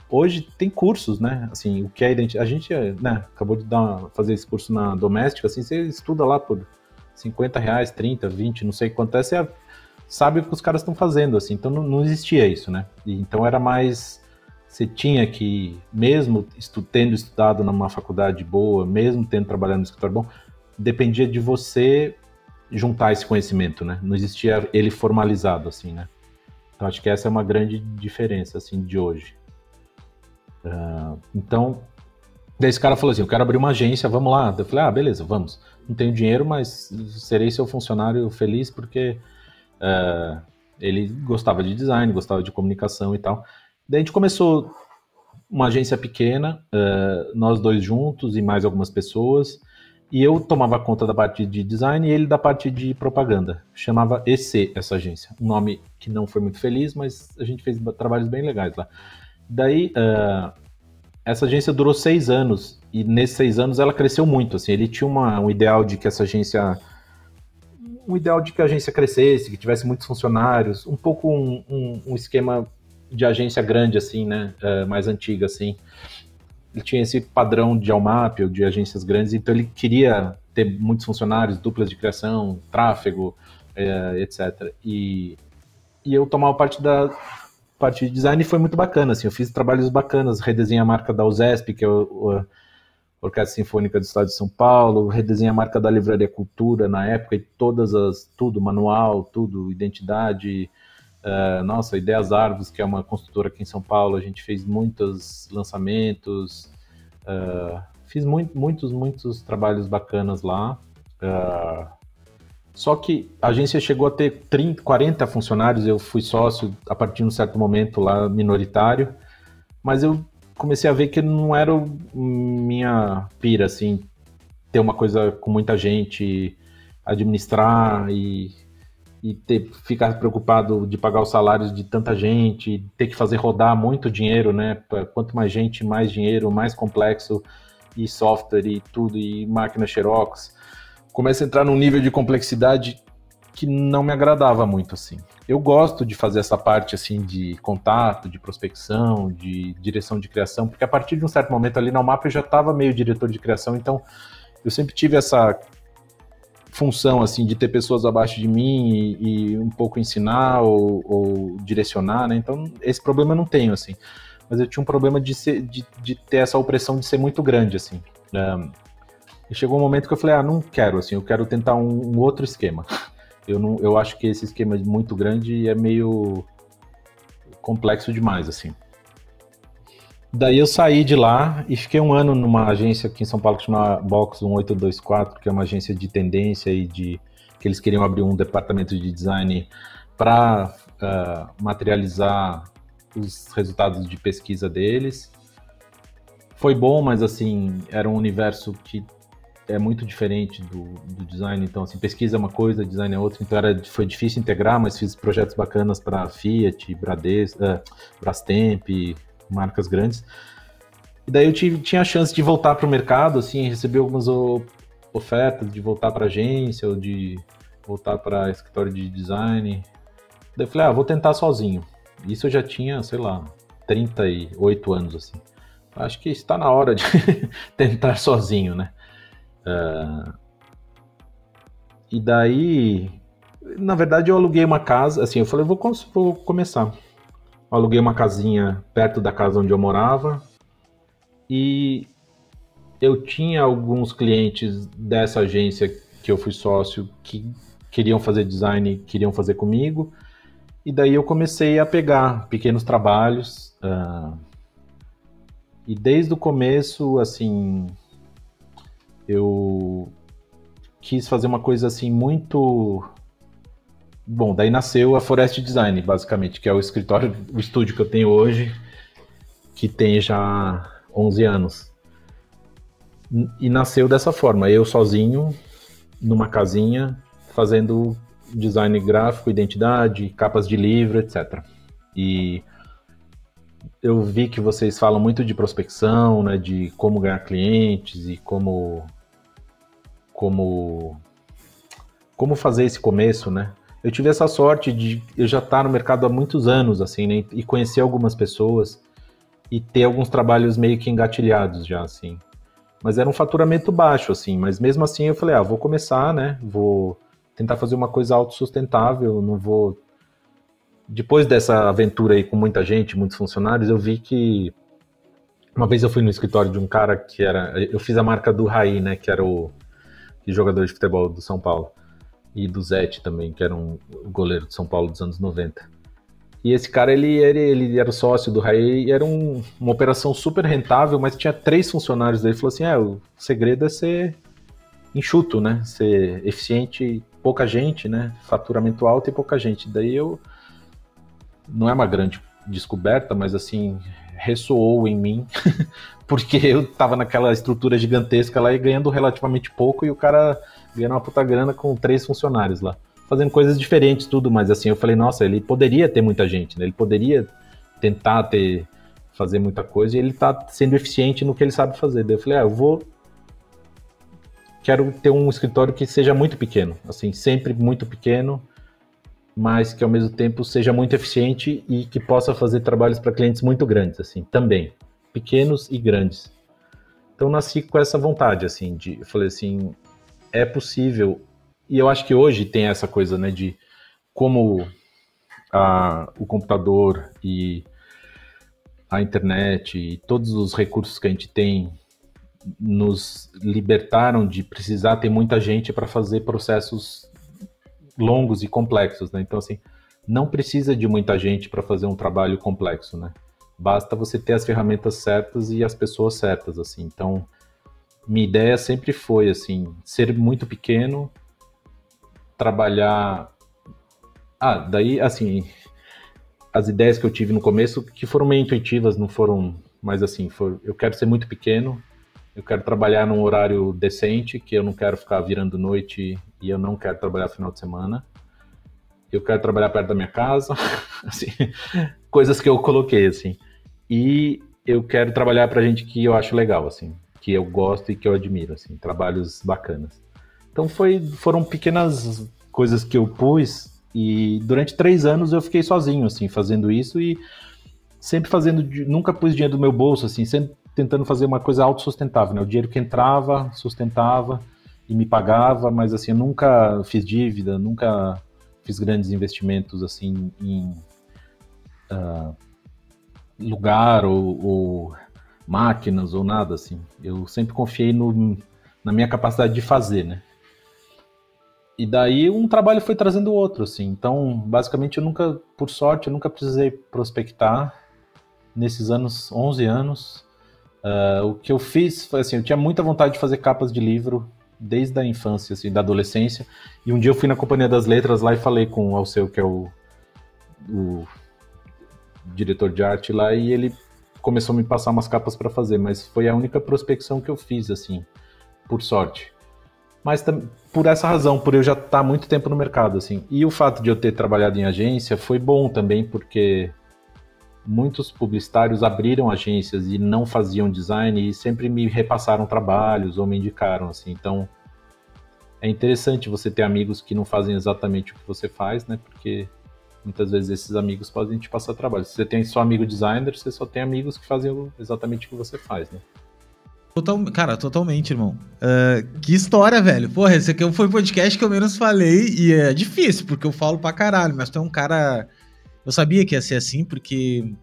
hoje tem cursos, né? Assim, o que é identidade. A gente né, acabou de dar fazer esse curso na doméstica, assim, você estuda lá por 50 reais, 30, 20, não sei quanto é, você sabe o que os caras estão fazendo, assim, então não, não, existia isso, né? E, então era mais. Você tinha que, mesmo estu, tendo estudado numa faculdade boa, mesmo tendo trabalhado no escritório bom, dependia de você juntar esse conhecimento, né? Não existia ele formalizado, assim, né? Então acho que essa é uma grande diferença, assim, de hoje. Uh, então, daí esse cara falou assim: Eu quero abrir uma agência, vamos lá. Eu falei: Ah, beleza, vamos. Não tenho dinheiro, mas serei seu funcionário feliz porque uh, ele gostava de design, gostava de comunicação e tal. Daí a gente começou uma agência pequena, uh, nós dois juntos e mais algumas pessoas. E eu tomava conta da parte de design e ele da parte de propaganda. Chamava EC essa agência. Um nome que não foi muito feliz, mas a gente fez trabalhos bem legais lá. Daí, uh, essa agência durou seis anos e nesses seis anos ela cresceu muito. Assim, ele tinha uma, um ideal de que essa agência, um ideal de que a agência crescesse, que tivesse muitos funcionários, um pouco um, um, um esquema de agência grande assim, né, uh, mais antiga assim. Ele tinha esse padrão de Almap ou de agências grandes, então ele queria ter muitos funcionários, duplas de criação, tráfego, uh, etc. E, e eu tomava parte da, parte de design foi muito bacana, assim, eu fiz trabalhos bacanas, redesenhei a marca da USESP, que é o, a Orquestra Sinfônica do Estado de São Paulo, redesenhei a marca da Livraria Cultura na época, e todas as, tudo, manual, tudo, identidade, uh, nossa, Ideias Árvores, que é uma construtora aqui em São Paulo, a gente fez muitos lançamentos, uh, fiz muito, muitos, muitos trabalhos bacanas lá, uh, só que a agência chegou a ter 30, 40 funcionários, eu fui sócio a partir de um certo momento lá minoritário, mas eu comecei a ver que não era minha pira, assim, ter uma coisa com muita gente, administrar e, e ter, ficar preocupado de pagar os salários de tanta gente, ter que fazer rodar muito dinheiro, né? Quanto mais gente, mais dinheiro, mais complexo, e software e tudo, e máquina Xerox começa a entrar num nível de complexidade que não me agradava muito assim. Eu gosto de fazer essa parte assim de contato, de prospecção, de direção de criação, porque a partir de um certo momento ali na UMAP eu já estava meio diretor de criação, então eu sempre tive essa função assim de ter pessoas abaixo de mim e, e um pouco ensinar ou, ou, direcionar, né? Então esse problema eu não tenho assim, mas eu tinha um problema de, ser, de, de ter essa opressão de ser muito grande assim. Um, e chegou um momento que eu falei, ah, não quero, assim, eu quero tentar um, um outro esquema. Eu, não, eu acho que esse esquema é muito grande e é meio complexo demais, assim. Daí eu saí de lá e fiquei um ano numa agência aqui em São Paulo que chama Box 1824, que é uma agência de tendência e de que eles queriam abrir um departamento de design para uh, materializar os resultados de pesquisa deles. foi bom, mas assim, era um universo que é muito diferente do, do design. Então, assim, pesquisa é uma coisa, design é outra. Então, era, foi difícil integrar, mas fiz projetos bacanas para Fiat, Bradesco, uh, Brastemp, marcas grandes. E daí eu tive, tinha a chance de voltar para o mercado, assim, receber algumas ofertas de voltar para agência ou de voltar para escritório de design. Daí eu falei, ah, vou tentar sozinho. Isso eu já tinha, sei lá, 38 anos, assim. Acho que está na hora de tentar sozinho, né? Uh, e daí, na verdade, eu aluguei uma casa, assim, eu falei, vou, vou começar. Aluguei uma casinha perto da casa onde eu morava e eu tinha alguns clientes dessa agência que eu fui sócio que queriam fazer design, queriam fazer comigo. E daí eu comecei a pegar pequenos trabalhos. Uh, e desde o começo, assim, eu quis fazer uma coisa assim muito. Bom, daí nasceu a Forest Design, basicamente, que é o escritório, o estúdio que eu tenho hoje, que tem já 11 anos. E nasceu dessa forma, eu sozinho, numa casinha, fazendo design gráfico, identidade, capas de livro, etc. E eu vi que vocês falam muito de prospecção, né, de como ganhar clientes e como como como fazer esse começo, né? Eu tive essa sorte de eu já estar no mercado há muitos anos, assim, né, e conhecer algumas pessoas e ter alguns trabalhos meio que engatilhados já, assim. Mas era um faturamento baixo, assim. Mas mesmo assim eu falei, ah, vou começar, né? Vou tentar fazer uma coisa autossustentável, não vou. Depois dessa aventura aí com muita gente, muitos funcionários, eu vi que uma vez eu fui no escritório de um cara que era. Eu fiz a marca do Raí, né? Que era o jogador de futebol do São Paulo. E do Zete também, que era um goleiro de São Paulo dos anos 90. E esse cara, ele, ele, ele era sócio do Raí e era um, uma operação super rentável, mas tinha três funcionários dele. Ele falou assim: é, o segredo é ser enxuto, né? Ser eficiente, pouca gente, né? Faturamento alto e pouca gente. Daí eu. Não é uma grande descoberta, mas assim, ressoou em mim, porque eu tava naquela estrutura gigantesca lá e ganhando relativamente pouco, e o cara ganhando uma puta grana com três funcionários lá fazendo coisas diferentes, tudo, mas assim, eu falei, nossa, ele poderia ter muita gente, né? Ele poderia tentar ter fazer muita coisa e ele tá sendo eficiente no que ele sabe fazer. Daí eu falei, ah, eu vou quero ter um escritório que seja muito pequeno, assim, sempre muito pequeno, mas que ao mesmo tempo seja muito eficiente e que possa fazer trabalhos para clientes muito grandes, assim, também, pequenos e grandes. Então nasci com essa vontade, assim, de, eu falei assim, é possível e eu acho que hoje tem essa coisa, né, de como a, o computador e a internet e todos os recursos que a gente tem nos libertaram de precisar ter muita gente para fazer processos longos e complexos, né? Então assim, não precisa de muita gente para fazer um trabalho complexo, né? Basta você ter as ferramentas certas e as pessoas certas, assim. Então, minha ideia sempre foi assim, ser muito pequeno trabalhar. Ah, daí, assim, as ideias que eu tive no começo, que foram meio intuitivas, não foram mais assim, for, eu quero ser muito pequeno, eu quero trabalhar num horário decente, que eu não quero ficar virando noite e eu não quero trabalhar final de semana. Eu quero trabalhar perto da minha casa, assim, coisas que eu coloquei, assim. E eu quero trabalhar para gente que eu acho legal, assim, que eu gosto e que eu admiro, assim, trabalhos bacanas. Então foi, foram pequenas coisas que eu pus e durante três anos eu fiquei sozinho, assim, fazendo isso e sempre fazendo, nunca pus dinheiro do meu bolso, assim, sempre tentando fazer uma coisa autossustentável, né? O dinheiro que entrava, sustentava e me pagava, mas assim, eu nunca fiz dívida, nunca fiz grandes investimentos, assim, em uh, lugar ou, ou, máquinas ou nada, assim. Eu sempre confiei no, na minha capacidade de fazer, né? E daí um trabalho foi trazendo o outro, assim. Então, basicamente, eu nunca, por sorte, eu nunca precisei prospectar nesses anos, 11 anos. Uh, o que eu fiz foi assim, eu tinha muita vontade de fazer capas de livro desde a infância, assim, da adolescência. E um dia eu fui na Companhia das Letras lá e falei com o Alceu, que é o, o diretor de arte lá, e ele começou a me passar umas capas para fazer, mas foi a única prospecção que eu fiz, assim, por sorte. Mas por essa razão, por eu já estar tá muito tempo no mercado, assim. E o fato de eu ter trabalhado em agência foi bom também, porque muitos publicitários abriram agências e não faziam design e sempre me repassaram trabalhos ou me indicaram, assim. Então, é interessante você ter amigos que não fazem exatamente o que você faz, né? Porque muitas vezes esses amigos podem te passar trabalho. Se você tem só amigo designer, você só tem amigos que fazem exatamente o que você faz, né? Total, cara, totalmente, irmão. Uh, que história, velho. Porra, esse aqui foi o podcast que eu menos falei e é difícil, porque eu falo pra caralho, mas tu é um cara. Eu sabia que ia ser assim, porque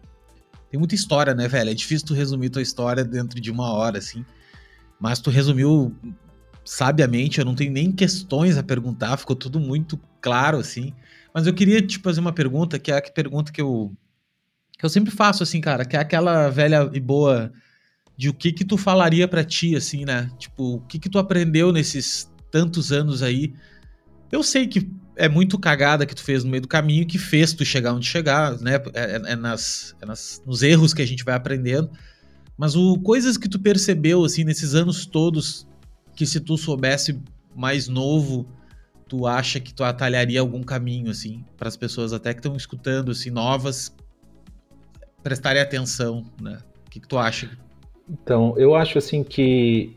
tem muita história, né, velho? É difícil tu resumir tua história dentro de uma hora, assim. Mas tu resumiu sabiamente, eu não tenho nem questões a perguntar, ficou tudo muito claro, assim. Mas eu queria te fazer uma pergunta, que é a pergunta que eu, que eu sempre faço, assim, cara, que é aquela velha e boa de o que que tu falaria para ti, assim, né? Tipo, o que que tu aprendeu nesses tantos anos aí? Eu sei que é muito cagada que tu fez no meio do caminho que fez tu chegar onde chegar, né? É, é, é nas, é nas, nos erros que a gente vai aprendendo. Mas o coisas que tu percebeu, assim, nesses anos todos que se tu soubesse mais novo, tu acha que tu atalharia algum caminho, assim, para as pessoas até que estão escutando, assim, novas, prestarem atenção, né? O que, que tu acha? Então, eu acho, assim, que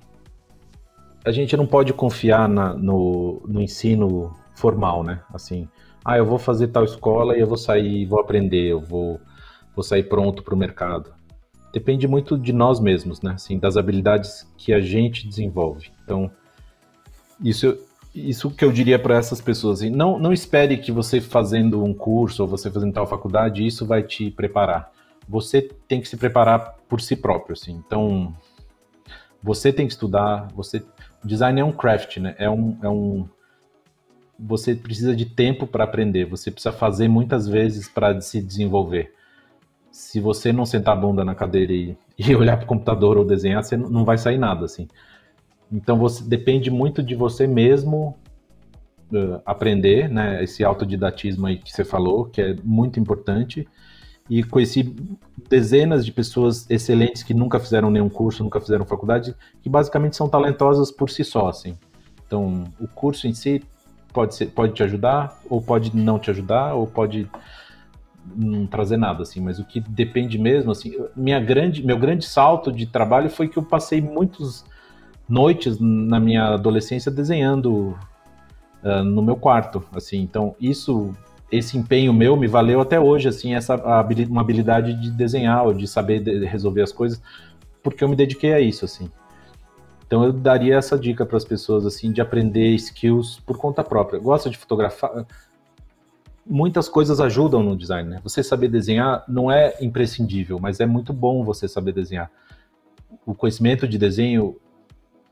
a gente não pode confiar na, no, no ensino formal, né? Assim, ah, eu vou fazer tal escola e eu vou sair, vou aprender, eu vou, vou sair pronto para o mercado depende muito de nós mesmos, né? Assim, das habilidades que a gente desenvolve. Então, isso, isso que eu diria para essas pessoas, assim, não, não espere que você fazendo um curso ou você fazendo tal faculdade, isso vai te preparar. Você tem que se preparar por si próprio, assim. Então, você tem que estudar, você... Design é um craft, né? É um... É um você precisa de tempo para aprender, você precisa fazer muitas vezes para se desenvolver se você não sentar a bunda na cadeira e, e olhar para o computador ou desenhar, você não vai sair nada assim. Então você depende muito de você mesmo uh, aprender, né? Esse autodidatismo aí que você falou, que é muito importante. E conheci dezenas de pessoas excelentes que nunca fizeram nenhum curso, nunca fizeram faculdade, que basicamente são talentosas por si só, assim. Então, o curso em si pode, ser, pode te ajudar, ou pode não te ajudar, ou pode não trazer nada assim, mas o que depende mesmo assim, minha grande, meu grande salto de trabalho foi que eu passei muitas noites na minha adolescência desenhando uh, no meu quarto, assim. Então, isso esse empenho meu me valeu até hoje, assim, essa uma habilidade de desenhar, ou de saber de resolver as coisas, porque eu me dediquei a isso, assim. Então eu daria essa dica para as pessoas assim de aprender skills por conta própria. Gosta de fotografar, muitas coisas ajudam no design, né? Você saber desenhar não é imprescindível, mas é muito bom você saber desenhar. O conhecimento de desenho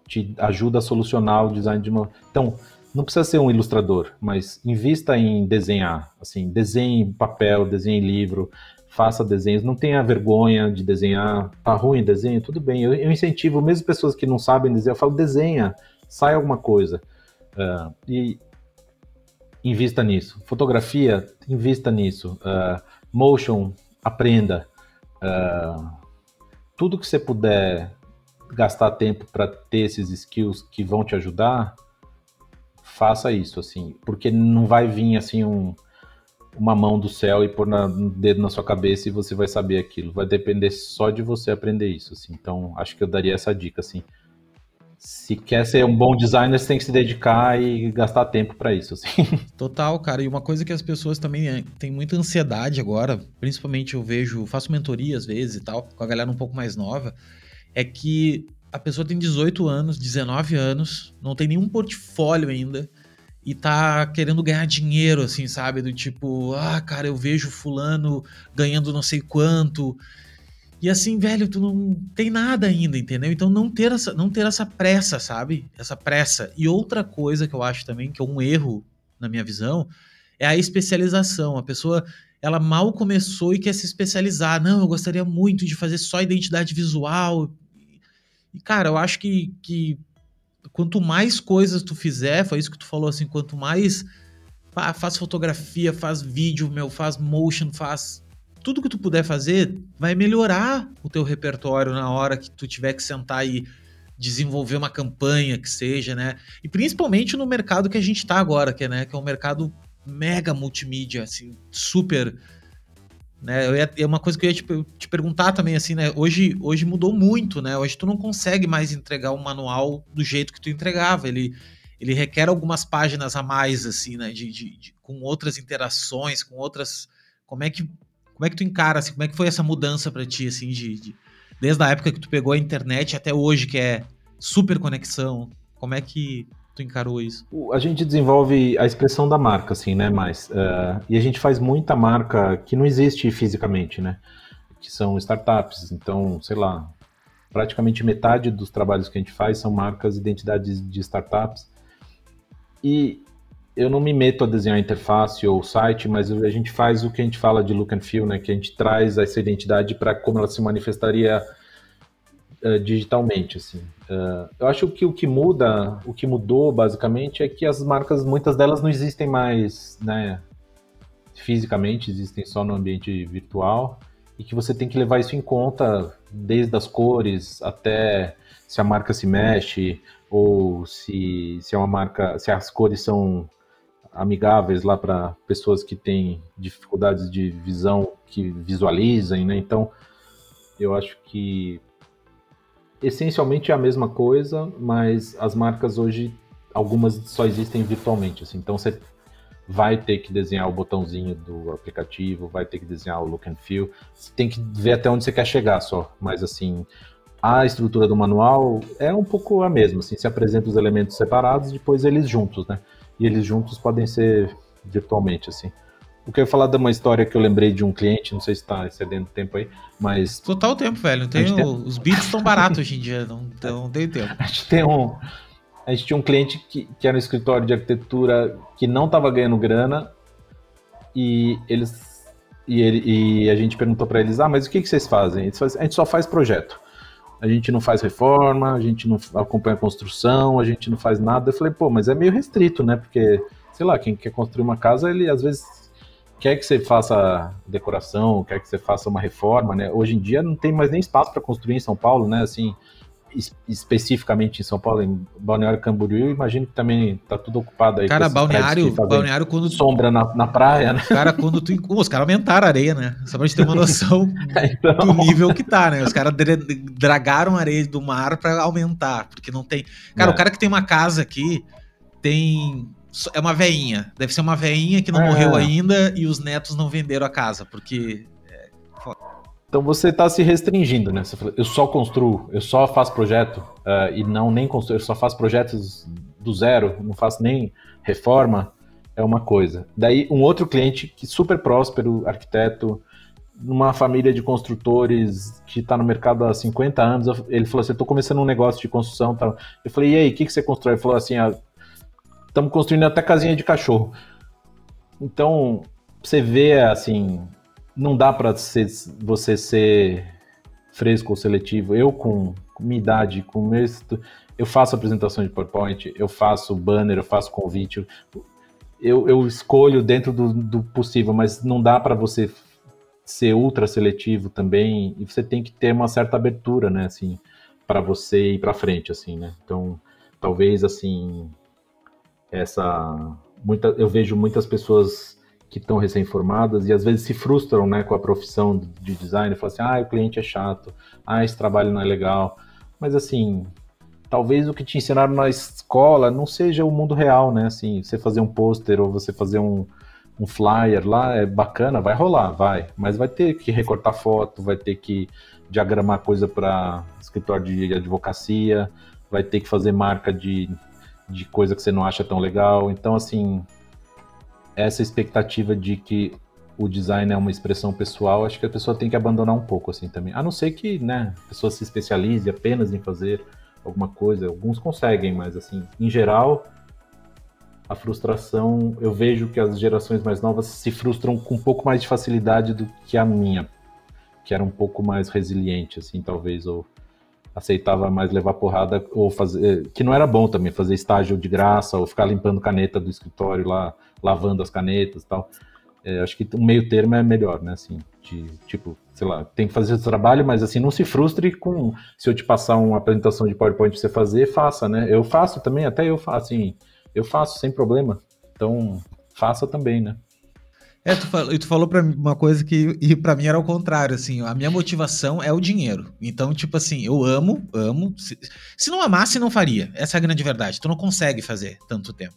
te ajuda a solucionar o design de uma. Então, não precisa ser um ilustrador, mas invista em desenhar. Assim, desenhe papel, desenhe livro, faça desenhos. Não tenha vergonha de desenhar. Tá ruim desenho? Tudo bem. Eu, eu incentivo, mesmo pessoas que não sabem desenhar, eu falo, desenha, sai alguma coisa. Uh, e invista nisso. Fotografia, invista nisso. Uh, motion, aprenda. Uh, tudo que você puder gastar tempo para ter esses skills que vão te ajudar, faça isso, assim, porque não vai vir assim um, uma mão do céu e pôr na, um dedo na sua cabeça e você vai saber aquilo. Vai depender só de você aprender isso, assim. Então, acho que eu daria essa dica, assim se quer ser um bom designer, você tem que se dedicar e gastar tempo para isso. Assim. Total, cara. E uma coisa que as pessoas também é, têm muita ansiedade agora, principalmente eu vejo, faço mentoria às vezes e tal, com a galera um pouco mais nova, é que a pessoa tem 18 anos, 19 anos, não tem nenhum portfólio ainda e tá querendo ganhar dinheiro, assim, sabe? Do tipo, ah, cara, eu vejo fulano ganhando não sei quanto e assim, velho, tu não tem nada ainda, entendeu? Então não ter essa, não ter essa pressa, sabe? Essa pressa. E outra coisa que eu acho também que é um erro na minha visão é a especialização. A pessoa ela mal começou e quer se especializar. Não, eu gostaria muito de fazer só identidade visual. E cara, eu acho que, que quanto mais coisas tu fizer, foi isso que tu falou assim, quanto mais faz fotografia, faz vídeo, meu, faz motion, faz tudo que tu puder fazer vai melhorar o teu repertório na hora que tu tiver que sentar e desenvolver uma campanha que seja, né? E principalmente no mercado que a gente tá agora, que é, né, que é um mercado mega multimídia, assim, super né, é uma coisa que eu ia te, te, perguntar também, assim, né? Hoje, hoje mudou muito, né? Hoje tu não consegue mais entregar um manual do jeito que tu entregava. Ele, ele requer algumas páginas a mais, assim, né? De, de, de, com outras interações, com outras. Como é que, como é que tu encara, assim, como é que foi essa mudança para ti, assim, de, de, desde a época que tu pegou a internet até hoje, que é super conexão? Como é que tu encarou isso? A gente desenvolve a expressão da marca, assim, né? Mas uh, e a gente faz muita marca que não existe fisicamente, né? Que são startups. Então, sei lá, praticamente metade dos trabalhos que a gente faz são marcas, identidades de startups. E eu não me meto a desenhar a interface ou o site, mas a gente faz o que a gente fala de look and feel, né? Que a gente traz essa identidade para como ela se manifestaria uh, digitalmente, assim. Uh, eu acho que o que muda, o que mudou basicamente é que as marcas, muitas delas não existem mais, né? Fisicamente, existem só no ambiente virtual e que você tem que levar isso em conta desde as cores até se a marca se mexe ou se, se é uma marca, se as cores são amigáveis lá para pessoas que têm dificuldades de visão que visualizem, né? Então, eu acho que essencialmente é a mesma coisa, mas as marcas hoje, algumas só existem virtualmente. Assim, então você vai ter que desenhar o botãozinho do aplicativo, vai ter que desenhar o look and feel. Você tem que ver até onde você quer chegar só. Mas assim, a estrutura do manual é um pouco a mesma. Assim, se apresenta os elementos separados, depois eles juntos, né? E eles juntos podem ser virtualmente, assim. Eu quero falar de uma história que eu lembrei de um cliente, não sei se está excedendo tempo aí, mas. Total tempo, velho. Tem tem... Os bits estão baratos hoje em dia, não, não tem tempo. A gente tem um. A gente tinha um cliente que, que era um escritório de arquitetura que não estava ganhando grana e eles e, ele, e a gente perguntou para eles: ah, mas o que, que vocês fazem? Eles fazem? A gente só faz projeto. A gente não faz reforma, a gente não acompanha a construção, a gente não faz nada. Eu falei, pô, mas é meio restrito, né? Porque, sei lá, quem quer construir uma casa, ele às vezes quer que você faça decoração, quer que você faça uma reforma, né? Hoje em dia não tem mais nem espaço para construir em São Paulo, né? Assim, especificamente em São Paulo, em Balneário Camboriú, imagino que também tá tudo ocupado aí. Cara, Balneário, Balneário quando sombra na, na praia, né? Cara, quando tu os caras aumentaram a areia, né? Só pra gente ter uma noção então... do nível que tá, né? Os caras dragaram a areia do mar para aumentar, porque não tem. Cara, é. o cara que tem uma casa aqui tem é uma veinha. Deve ser uma veinha que não é. morreu ainda e os netos não venderam a casa, porque. É... Então você está se restringindo, né? Você fala, eu só construo, eu só faço projeto uh, e não nem construo, eu só faço projetos do zero, não faço nem reforma, é uma coisa. Daí um outro cliente que super próspero, arquiteto, numa família de construtores que está no mercado há 50 anos, ele falou assim, eu tô começando um negócio de construção, tal. Eu falei, e aí, o que, que você constrói? Ele falou assim, ah, Estamos construindo até casinha de cachorro. Então, você vê assim, não dá para você ser fresco ou seletivo. Eu, com, com minha idade, com meu, eu faço apresentação de PowerPoint, eu faço banner, eu faço convite. Eu, eu escolho dentro do, do possível, mas não dá para você ser ultra seletivo também. E você tem que ter uma certa abertura, né? Assim, para você ir para frente, assim, né? Então, talvez assim essa muita, eu vejo muitas pessoas que estão recém-formadas e às vezes se frustram né, com a profissão de design, falam assim, ah, o cliente é chato, ah, esse trabalho não é legal. Mas assim, talvez o que te ensinaram na escola não seja o mundo real, né? Assim, você fazer um pôster ou você fazer um, um flyer lá é bacana, vai rolar, vai. Mas vai ter que recortar foto, vai ter que diagramar coisa para escritório de advocacia, vai ter que fazer marca de de coisa que você não acha tão legal. Então, assim, essa expectativa de que o design é uma expressão pessoal, acho que a pessoa tem que abandonar um pouco, assim, também. A não ser que, né, a pessoa se especialize apenas em fazer alguma coisa. Alguns conseguem, mas, assim, em geral, a frustração, eu vejo que as gerações mais novas se frustram com um pouco mais de facilidade do que a minha, que era um pouco mais resiliente, assim, talvez, ou aceitava mais levar porrada ou fazer. Que não era bom também, fazer estágio de graça ou ficar limpando caneta do escritório lá, lavando as canetas tal. É, acho que o meio termo é melhor, né? Assim, de tipo, sei lá, tem que fazer o trabalho, mas assim, não se frustre com se eu te passar uma apresentação de PowerPoint pra você fazer, faça, né? Eu faço também, até eu faço, assim, eu faço sem problema. Então, faça também, né? É, tu falou, tu falou pra mim uma coisa que e para mim era o contrário, assim, a minha motivação é o dinheiro. Então, tipo assim, eu amo, amo. Se, se não amasse, não faria. Essa é a grande verdade. Tu não consegue fazer tanto tempo.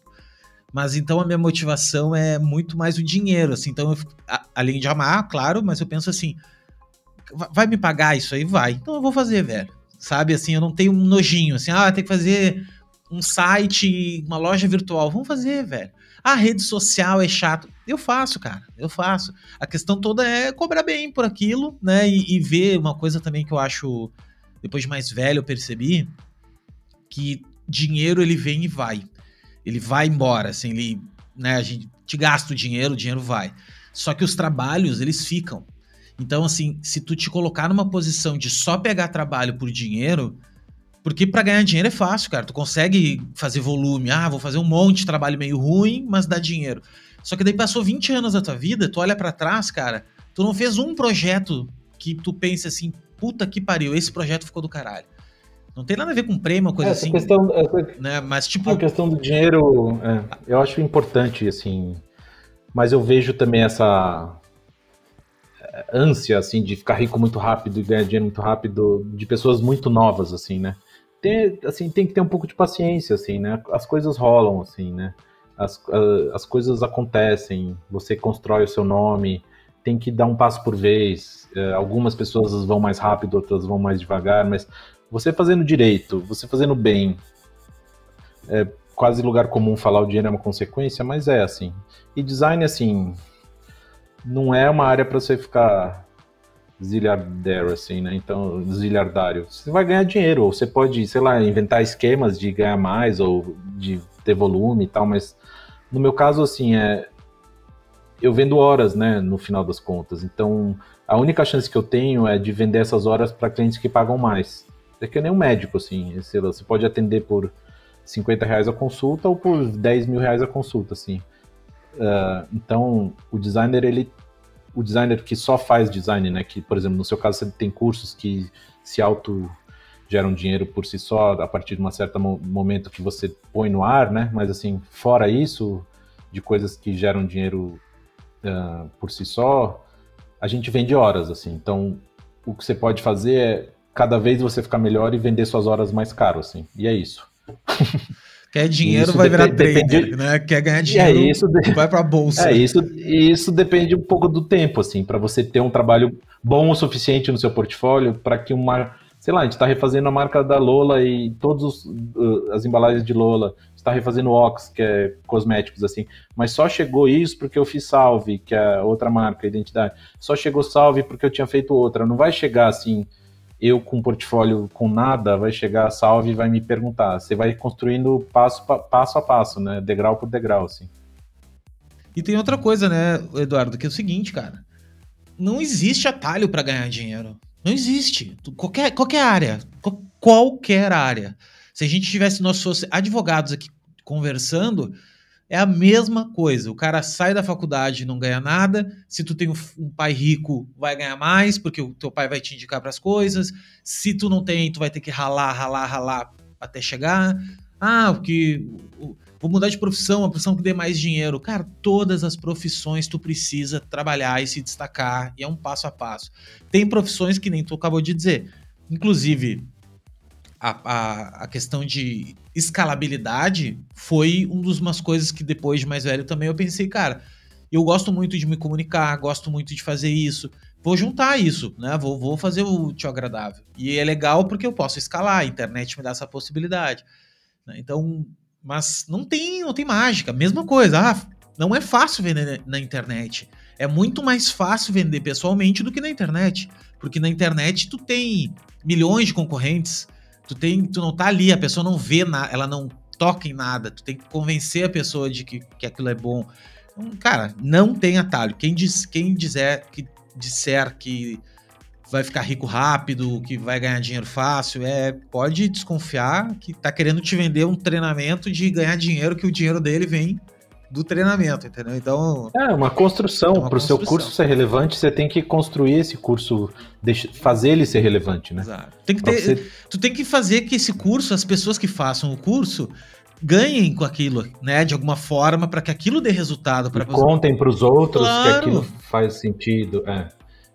Mas então a minha motivação é muito mais o dinheiro, assim. Então, eu, a, além de amar, claro, mas eu penso assim, vai me pagar isso aí? Vai. Então eu vou fazer, velho. Sabe, assim, eu não tenho um nojinho, assim, ah, tem que fazer um site, uma loja virtual. Vamos fazer, velho. A rede social é chato. Eu faço, cara. Eu faço. A questão toda é cobrar bem por aquilo, né? E, e ver uma coisa também que eu acho, depois de mais velho, eu percebi que dinheiro ele vem e vai. Ele vai embora, assim, ele, né, a gente te gasta o dinheiro, o dinheiro vai. Só que os trabalhos, eles ficam. Então, assim, se tu te colocar numa posição de só pegar trabalho por dinheiro, porque para ganhar dinheiro é fácil, cara. Tu consegue fazer volume. Ah, vou fazer um monte de trabalho meio ruim, mas dá dinheiro. Só que daí passou 20 anos da tua vida, tu olha para trás, cara, tu não fez um projeto que tu pense assim, puta que pariu, esse projeto ficou do caralho. Não tem nada a ver com prêmio, coisa essa assim. Questão, essa, né? Mas tipo. A questão do dinheiro, é, eu acho importante, assim. Mas eu vejo também essa é, ânsia, assim, de ficar rico muito rápido e ganhar dinheiro muito rápido de pessoas muito novas, assim, né? Tem, assim, tem que ter um pouco de paciência, assim, né? As coisas rolam, assim, né? As, as coisas acontecem, você constrói o seu nome, tem que dar um passo por vez. É, algumas pessoas vão mais rápido, outras vão mais devagar, mas você fazendo direito, você fazendo bem, é quase lugar comum falar o dinheiro é uma consequência, mas é assim. E design, assim, não é uma área para você ficar zilhardário, assim, né? Então, zilhardário. Você vai ganhar dinheiro, ou você pode, sei lá, inventar esquemas de ganhar mais ou de ter volume e tal, mas no meu caso, assim, é. Eu vendo horas, né, no final das contas. Então, a única chance que eu tenho é de vender essas horas para clientes que pagam mais. É que nem um médico, assim. Você pode atender por 50 reais a consulta ou por 10 mil reais a consulta, assim. Uh, então, o designer, ele o designer que só faz design, né? Que, por exemplo, no seu caso, você tem cursos que se auto geram dinheiro por si só a partir de um certo momento que você põe no ar, né? Mas assim, fora isso, de coisas que geram dinheiro uh, por si só, a gente vende horas, assim. Então, o que você pode fazer é cada vez você ficar melhor e vender suas horas mais caro, assim. E é isso. Quer dinheiro, vai virar trader, depende... né? Quer ganhar é dinheiro, é isso, vai para a bolsa. É isso, isso depende um pouco do tempo, assim, para você ter um trabalho bom o suficiente no seu portfólio para que uma, sei lá, a gente está refazendo a marca da Lola e todas uh, as embalagens de Lola, está refazendo o Ox, que é cosméticos, assim, mas só chegou isso porque eu fiz Salve, que é outra marca, identidade. Só chegou Salve porque eu tinha feito outra. Não vai chegar assim eu com um portfólio com nada, vai chegar a salve e vai me perguntar. Você vai construindo passo, passo a passo, né? Degrau por degrau, assim. E tem outra coisa, né, Eduardo, que é o seguinte, cara. Não existe atalho para ganhar dinheiro. Não existe. Qualquer, qualquer área. Qualquer área. Se a gente tivesse, nós fosse advogados aqui conversando, é a mesma coisa. O cara sai da faculdade e não ganha nada. Se tu tem um pai rico, vai ganhar mais, porque o teu pai vai te indicar para as coisas. Se tu não tem, tu vai ter que ralar, ralar, ralar até chegar. Ah, porque vou mudar de profissão, uma profissão que dê mais dinheiro. Cara, todas as profissões tu precisa trabalhar e se destacar, e é um passo a passo. Tem profissões que nem tu acabou de dizer. Inclusive, a, a, a questão de escalabilidade foi um dos umas coisas que depois de mais velho também eu pensei, cara, eu gosto muito de me comunicar, gosto muito de fazer isso, vou juntar isso, né? Vou, vou fazer o tio agradável. E é legal porque eu posso escalar, a internet me dá essa possibilidade. Né? Então, mas não tem, não tem mágica. Mesma coisa, ah, não é fácil vender na internet. É muito mais fácil vender pessoalmente do que na internet, porque na internet tu tem milhões de concorrentes, Tu, tem, tu não tá ali, a pessoa não vê nada, ela não toca em nada. Tu tem que convencer a pessoa de que, que aquilo é bom. Então, cara, não tem atalho. Quem, diz, quem dizer, que, disser que vai ficar rico rápido, que vai ganhar dinheiro fácil, é pode desconfiar que tá querendo te vender um treinamento de ganhar dinheiro, que o dinheiro dele vem do treinamento, entendeu? Então. É, uma construção. É Para o seu curso ser relevante, você tem que construir esse curso, fazer ele ser relevante, né? Exato. Tem que ter, você... Tu tem que fazer que esse curso, as pessoas que façam o curso, ganhem com aquilo, né? De alguma forma, para que aquilo dê resultado. para Contem para os outros claro. que aquilo faz sentido. É.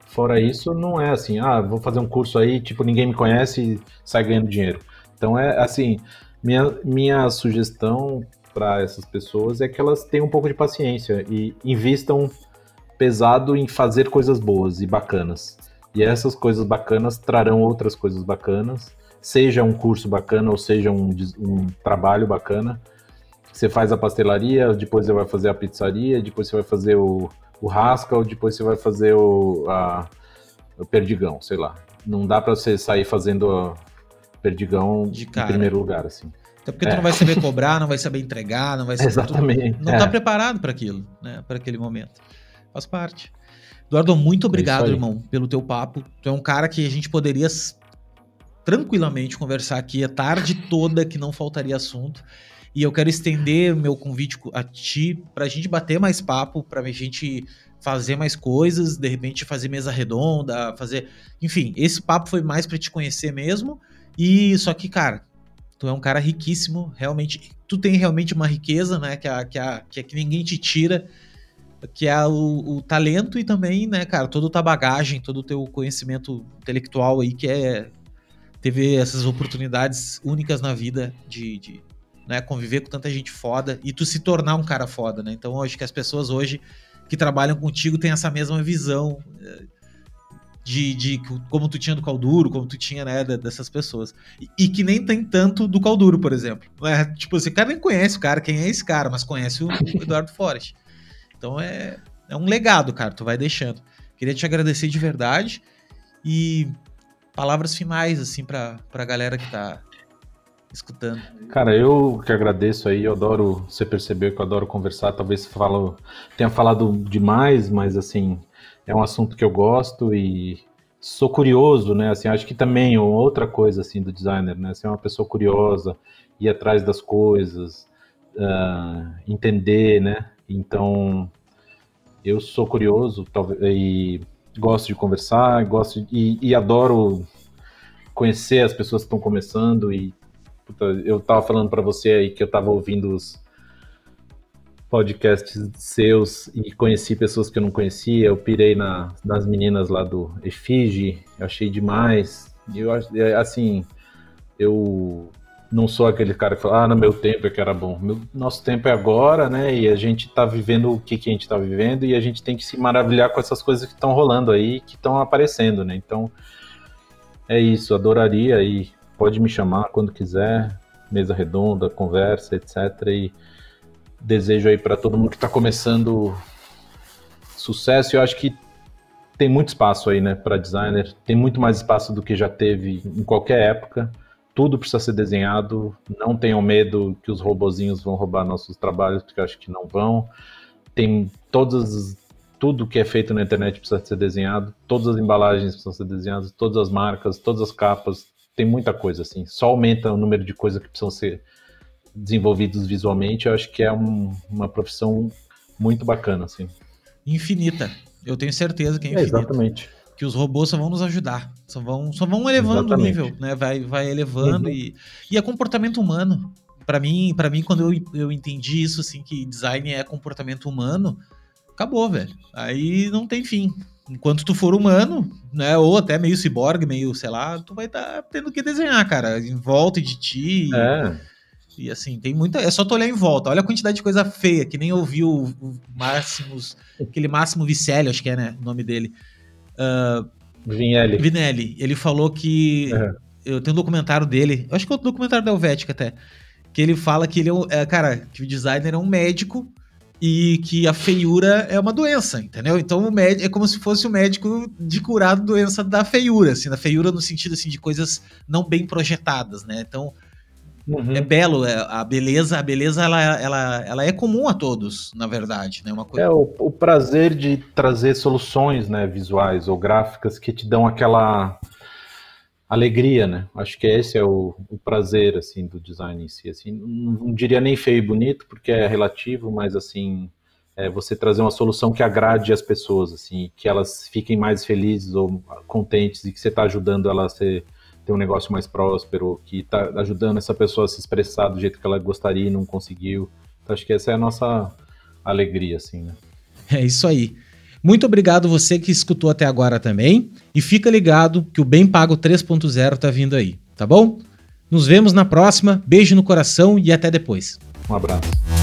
Fora isso, não é assim, ah, vou fazer um curso aí, tipo, ninguém me conhece e sai ganhando dinheiro. Então é assim, minha, minha sugestão para essas pessoas é que elas tenham um pouco de paciência e invistam pesado em fazer coisas boas e bacanas. E essas coisas bacanas trarão outras coisas bacanas, seja um curso bacana ou seja um, um trabalho bacana. Você faz a pastelaria, depois você vai fazer a pizzaria, depois você vai fazer o, o Haskell, depois você vai fazer o, a, o Perdigão, sei lá. Não dá para você sair fazendo Perdigão em primeiro lugar, assim. Até porque é. tu não vai saber cobrar, não vai saber entregar, não vai saber. Exatamente. Tu, não está é. preparado para aquilo, né? Para aquele momento. Faz parte. Eduardo, muito é obrigado, é irmão, pelo teu papo. Tu é um cara que a gente poderia tranquilamente conversar aqui a tarde toda, que não faltaria assunto. E eu quero estender meu convite a ti para a gente bater mais papo, para a gente fazer mais coisas, de repente fazer mesa redonda, fazer. Enfim, esse papo foi mais para te conhecer mesmo. E só que, cara, tu é um cara riquíssimo, realmente. Tu tem realmente uma riqueza, né? Que, a, que, a, que, a, que ninguém te tira, que é o, o, talento e também, né, cara, toda a tua bagagem, todo o teu conhecimento intelectual aí, que é. Teve essas oportunidades únicas na vida de, de né? Conviver com tanta gente foda e tu se tornar um cara foda, né? Então, acho que as pessoas hoje que trabalham contigo têm essa mesma visão eh, de, de como tu tinha do Calduro, como tu tinha, né, dessas pessoas. E, e que nem tem tanto do Calduro, por exemplo. É, tipo, esse cara nem conhece o cara, quem é esse cara, mas conhece o, o Eduardo Forest. Então é, é um legado, cara, tu vai deixando. Queria te agradecer de verdade e palavras finais, assim, pra, pra galera que tá, escutando. Cara, eu que agradeço aí, eu adoro, você percebeu que eu adoro conversar, talvez falo, tenha falado demais, mas assim, é um assunto que eu gosto e sou curioso, né? Assim, acho que também outra coisa assim do designer, né? Ser uma pessoa curiosa, ir atrás das coisas, uh, entender, né? Então, eu sou curioso, e gosto de conversar, gosto de, e, e adoro conhecer as pessoas que estão começando e Puta, eu tava falando para você aí que eu tava ouvindo os podcasts seus e conheci pessoas que eu não conhecia. Eu pirei na, nas meninas lá do Efige, achei demais. Eu é, assim, eu não sou aquele cara que fala, ah, no meu tempo é que era bom. Meu, nosso tempo é agora, né? E a gente tá vivendo o que, que a gente tá vivendo e a gente tem que se maravilhar com essas coisas que estão rolando aí, que estão aparecendo, né? Então, é isso, adoraria e Pode me chamar quando quiser, mesa redonda, conversa, etc. E desejo aí para todo mundo que está começando sucesso. Eu acho que tem muito espaço aí, né, para designer. Tem muito mais espaço do que já teve em qualquer época. Tudo precisa ser desenhado. Não tenham medo que os robozinhos vão roubar nossos trabalhos, porque eu acho que não vão. Tem todas tudo que é feito na internet precisa ser desenhado. Todas as embalagens precisam ser desenhadas. Todas as marcas, todas as capas, tem muita coisa, assim. Só aumenta o número de coisas que precisam ser desenvolvidos visualmente. Eu acho que é um, uma profissão muito bacana, assim. Infinita. Eu tenho certeza que é infinita. É, exatamente. Que os robôs só vão nos ajudar. Só vão, só vão elevando exatamente. o nível, né? Vai, vai elevando uhum. e, e é comportamento humano. Para mim, para mim, quando eu, eu entendi isso, assim, que design é comportamento humano, acabou, velho. Aí não tem fim enquanto tu for humano, né, ou até meio ciborgue, meio, sei lá, tu vai estar tá tendo que desenhar, cara, em volta de ti. É. E, assim, tem muita. É só tu olhar em volta. Olha a quantidade de coisa feia, que nem ouviu o, o Máximos. Aquele Máximo Vicelli, acho que é, né? O nome dele. Uh, Vinelli. Vinelli. Ele falou que. Uhum. Eu tenho um documentário dele. Acho que é o documentário da Helvética até. Que ele fala que ele é, um, é cara, que o designer é um médico e que a feiura é uma doença, entendeu? Então o médico é como se fosse o médico de curar a doença da feiura, assim, da feiura no sentido assim de coisas não bem projetadas, né? Então uhum. é belo, é, a beleza, a beleza ela, ela, ela é comum a todos, na verdade, né? Uma coisa... É o, o prazer de trazer soluções, né, visuais ou gráficas que te dão aquela alegria, né? Acho que esse é o, o, prazer assim do design em si, assim, não, não, diria nem feio e bonito porque é relativo, mas assim é você trazer uma solução que agrade as pessoas, assim, que elas fiquem mais felizes ou contentes e que você está ajudando ela a ser, ter um negócio mais próspero, que está ajudando essa pessoa a se expressar do jeito que ela gostaria e não conseguiu. Então, acho que essa é a nossa alegria, assim, né? É isso aí. Muito obrigado você que escutou até agora também. E fica ligado que o Bem Pago 3.0 tá vindo aí, tá bom? Nos vemos na próxima. Beijo no coração e até depois. Um abraço.